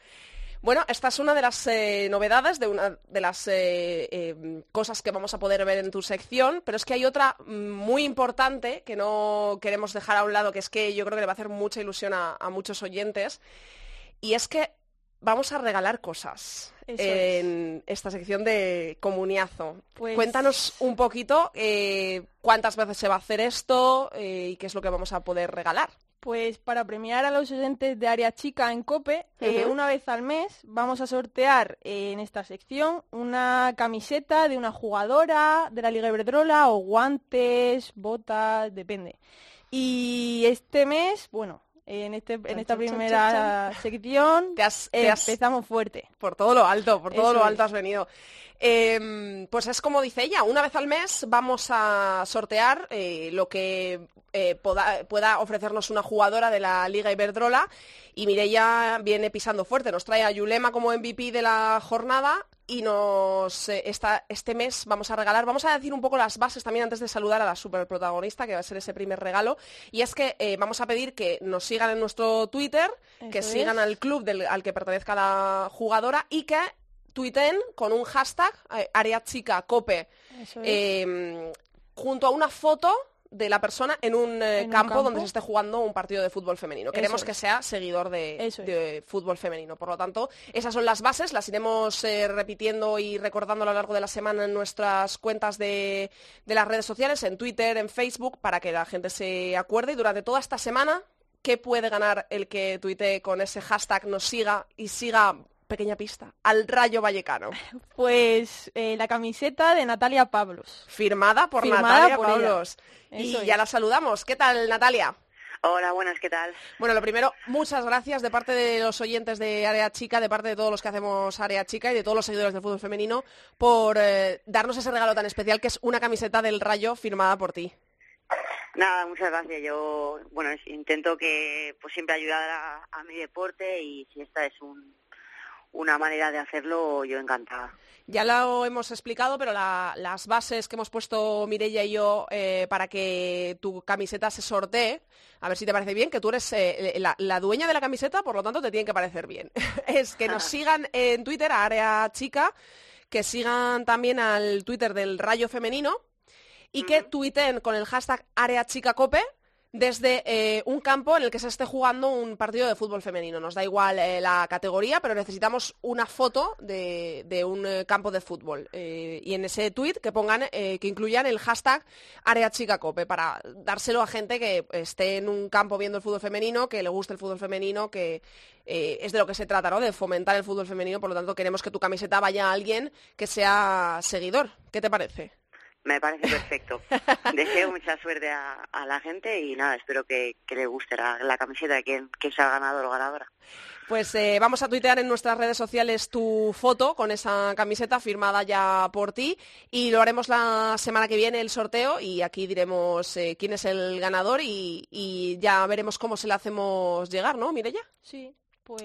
Bueno, esta es una de las eh, novedades, de una de las eh, em, cosas que vamos a poder ver en tu sección, pero es que hay otra mm, muy importante que no queremos dejar a un lado, que es que yo creo que le va a hacer mucha ilusión a, muchos oyentes, y es que vamos a regalar cosas en esta sección de comuniazo. Pues Cuéntanos un poquito eh, cuántas veces se va a hacer esto y qué es lo que vamos a poder regalar. Pues para premiar a los oyentes de área chica en COPE, eh, una vez al mes vamos a sortear eh, en esta sección una camiseta de una jugadora de la Liga Iberdrola o guantes, botas, depende. Y este mes, bueno, en, este, en esta primera sección empezamos fuerte. Por todo lo alto, por todo lo alto has venido. Em, pues es como dice ella, una vez al mes vamos a sortear eh, lo que eh, pueda, ofrecernos una jugadora de la Liga Iberdrola y Mireia viene pisando fuerte, nos trae a Yulema como MVP de la jornada y nos eh, este mes vamos a regalar, vamos a decir un poco las bases también antes de saludar a la superprotagonista, que va a ser ese primer regalo, y es que vamos a pedir que nos sigan en nuestro Twitter, que sigan al club al que pertenezca la jugadora y que tuiten con un hashtag, eh, área chica cope, em, junto a una foto de la persona en un, eh, campo, donde se esté jugando un partido de fútbol femenino. Queremos que sea seguidor de, fútbol femenino. Por lo tanto, esas son las bases, las iremos eh, repitiendo y recordando a lo largo de la semana en nuestras cuentas de, de, las redes sociales, en Twitter, en Facebook, para que la gente se acuerde. Y durante toda esta semana, ¿qué puede ganar el que tuite con ese hashtag, nos siga y siga pequeña pista, al Rayo Vallecano? Pues eh, la camiseta de Natalia Pablos. Firmada por Natalia Pablos. Y ya la saludamos. ¿Qué tal, Natalia? Hola, buenas, ¿qué tal? Bueno, lo primero, muchas gracias de parte de los oyentes de Área Chica, de parte de todos los que hacemos Área Chica y de todos los seguidores del fútbol femenino, por eh, darnos ese regalo tan especial que es una camiseta del Rayo firmada por ti. Nada, muchas gracias. Yo, bueno, intento que pues siempre ayudar a, a mi deporte y si esta es un, una manera de hacerlo, yo encantada. Ya lo hemos explicado, pero las bases que hemos puesto Mireia y yo eh, para que tu camiseta se sortee, a ver si te parece bien, que tú eres eh, la, dueña de la camiseta, por lo tanto te tiene que parecer bien. es que nos sigan en Twitter, a Área Chica, que sigan también al Twitter del Rayo Femenino y que tuiten con el hashtag Área Chica Cope desde eh, un campo en el que se esté jugando un partido de fútbol femenino. Nos da igual eh, la categoría, pero necesitamos una foto de, un eh, campo de fútbol. y en ese tweet que pongan, que incluyan el hashtag Área Chica para dárselo a gente que esté en un campo viendo el fútbol femenino, que le guste el fútbol femenino, que es de lo que se trata, ¿no? De fomentar el fútbol femenino. Por lo tanto, queremos que tu camiseta vaya a alguien que sea seguidor. ¿Qué te parece? Me parece perfecto. Deseo mucha suerte a, la gente y nada, espero que, le guste la, camiseta de quien, sea ganador o ganadora. Pues eh, vamos a tuitear en nuestras redes sociales tu foto con esa camiseta firmada ya por ti y lo haremos la semana que viene el sorteo y aquí diremos eh, quién es el ganador y, y, ya veremos cómo se le hacemos llegar, ¿no, Mireya? Sí.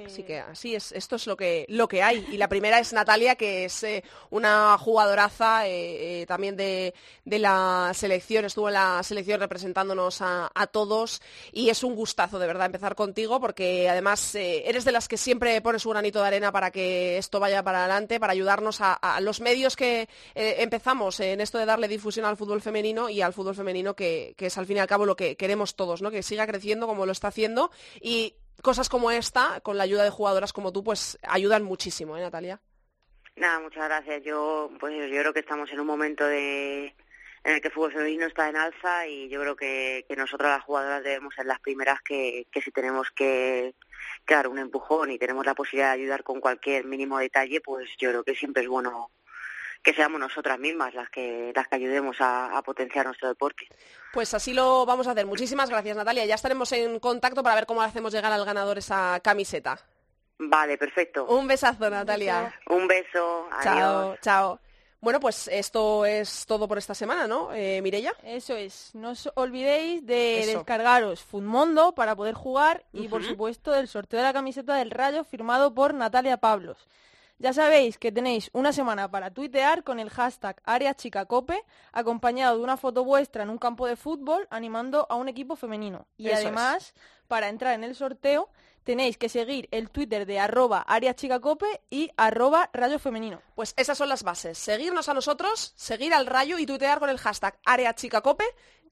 Así que así es, esto es lo que, lo que hay. Y la primera es Natalia, que es eh, una jugadoraza eh, eh, también de, la selección, estuvo en la selección representándonos a, todos y es un gustazo de verdad empezar contigo porque además eres de las que siempre pones un granito de arena para que esto vaya para adelante, para ayudarnos a, los medios que empezamos en esto de darle difusión al fútbol femenino y al fútbol femenino que, que, es al fin y al cabo lo que queremos todos, ¿no? que siga creciendo como lo está haciendo y cosas como esta, con la ayuda de jugadoras como tú, pues ayudan muchísimo, ¿eh, Natalia? Nada, muchas gracias. Yo, pues yo creo que estamos en un momento de en el que el fútbol femenino está en alza y yo creo que, que nosotras las jugadoras debemos ser las primeras que, que si tenemos que, dar un empujón y tenemos la posibilidad de ayudar con cualquier mínimo detalle, pues yo creo que siempre es bueno que seamos nosotras mismas las que las que ayudemos a, potenciar nuestro deporte. Pues así lo vamos a hacer. Muchísimas gracias, Natalia. Ya estaremos en contacto para ver cómo hacemos llegar al ganador esa camiseta. Vale, perfecto. Un besazo, Natalia. Un beso. Chao, chao. Bueno, pues esto es todo por esta semana, ¿no, eh, Mirella? Eso es. No os olvidéis de descargaros Funmondo para poder jugar y, por supuesto, del sorteo de la camiseta del Rayo firmado por Natalia Pablos. Ya sabéis que tenéis una semana para tuitear con el hashtag AreaChicaCope, acompañado de una foto vuestra en un campo de fútbol animando a un equipo femenino. Y además para entrar en el sorteo tenéis que seguir el Twitter de arroba ariachicacope y arroba rayo femenino. Pues esas son las bases. Seguirnos a nosotros, seguir al rayo y tuitear con el hashtag ariachicacope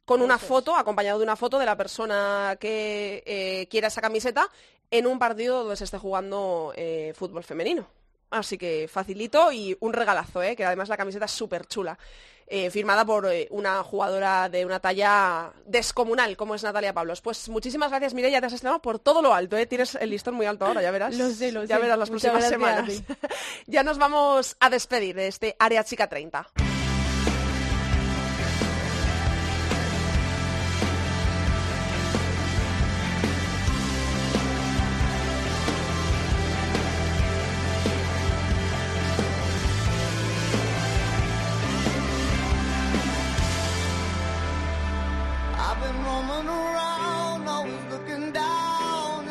con una foto, acompañado de una foto de la persona que eh, quiera esa camiseta en un partido donde se esté jugando eh, fútbol femenino. Así que facilito y un regalazo, ¿eh? que además la camiseta es súper chula. Eh, firmada por una jugadora de una talla descomunal como es Natalia Pablos. Pues muchísimas gracias Mireia, te has estrenado por todo lo alto, tienes el listón muy alto ahora, ya verás. Lo sé, lo ya verás las próximas semanas. ya nos vamos a despedir de este Área Chica 30.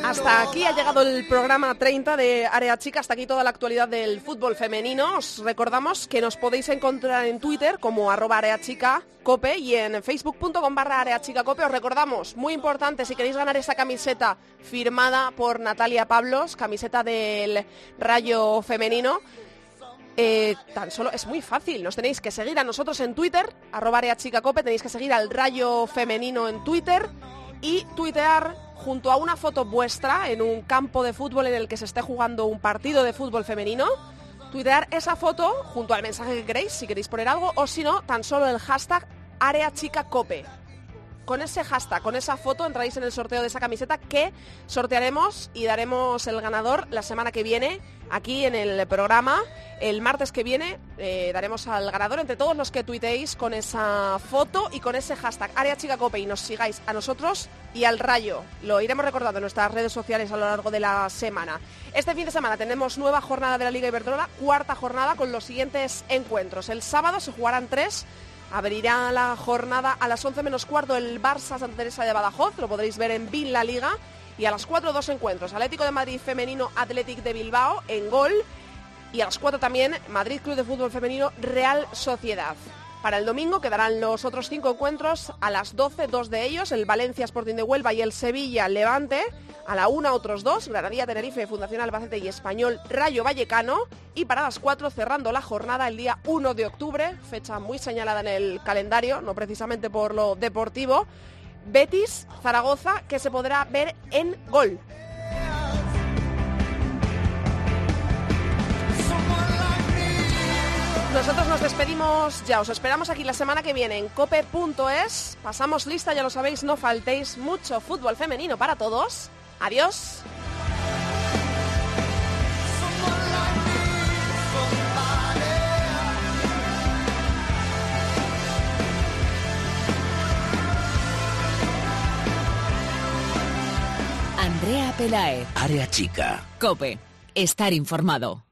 Hasta aquí ha llegado el programa 30 de Área Chica, hasta aquí toda la actualidad del fútbol femenino. Os recordamos que nos podéis encontrar en Twitter como arroba Cope y en facebook.com barra Área Chica Cope. Os recordamos, muy importante, si queréis ganar esta camiseta firmada por Natalia Pablos, camiseta del Rayo Femenino, eh, tan solo es muy fácil, nos tenéis que seguir a nosotros en Twitter, arroba Chica Cope, tenéis que seguir al Rayo Femenino en Twitter y tuitear junto a una foto vuestra en un campo de fútbol en el que se esté jugando un partido de fútbol femenino, tuitear esa foto junto al mensaje que queréis, si queréis poner algo, o si no, tan solo el hashtag Área Chica Cope con ese hashtag, con esa foto, entráis en el sorteo de esa camiseta que sortearemos y daremos el ganador la semana que viene aquí en el programa. El martes que viene eh, daremos al ganador entre todos los que tuiteéis con esa foto y con ese hashtag Área Chica Cope y nos sigáis a nosotros y al Rayo. Lo iremos recordando en nuestras redes sociales a lo largo de la semana. Este fin de semana tenemos nueva jornada de la Liga Iberdrola, cuarta jornada con los siguientes encuentros. El sábado se jugarán tres Abrirá la jornada a las 11 menos cuarto el Barça Santa Teresa de Badajoz, lo podréis ver en Bin La Liga. Y a las 4 dos encuentros, Atlético de Madrid femenino, Athletic de Bilbao en gol. Y a las 4 también Madrid Club de Fútbol Femenino, Real Sociedad. Para el domingo quedarán los otros cinco encuentros a las 12, dos de ellos, el Valencia Sporting de Huelva y el Sevilla Levante. A la una otros dos, Granadilla Tenerife, Fundación Albacete y Español Rayo Vallecano. Y para las 4 cerrando la jornada el día 1 de octubre, fecha muy señalada en el calendario, no precisamente por lo deportivo, Betis Zaragoza que se podrá ver en gol. Nosotros nos despedimos ya, os esperamos aquí la semana que viene en cope.es. Pasamos lista, ya lo sabéis, no faltéis mucho fútbol femenino para todos. Adiós. Andrea Pelae. Área chica. Cope. Estar informado.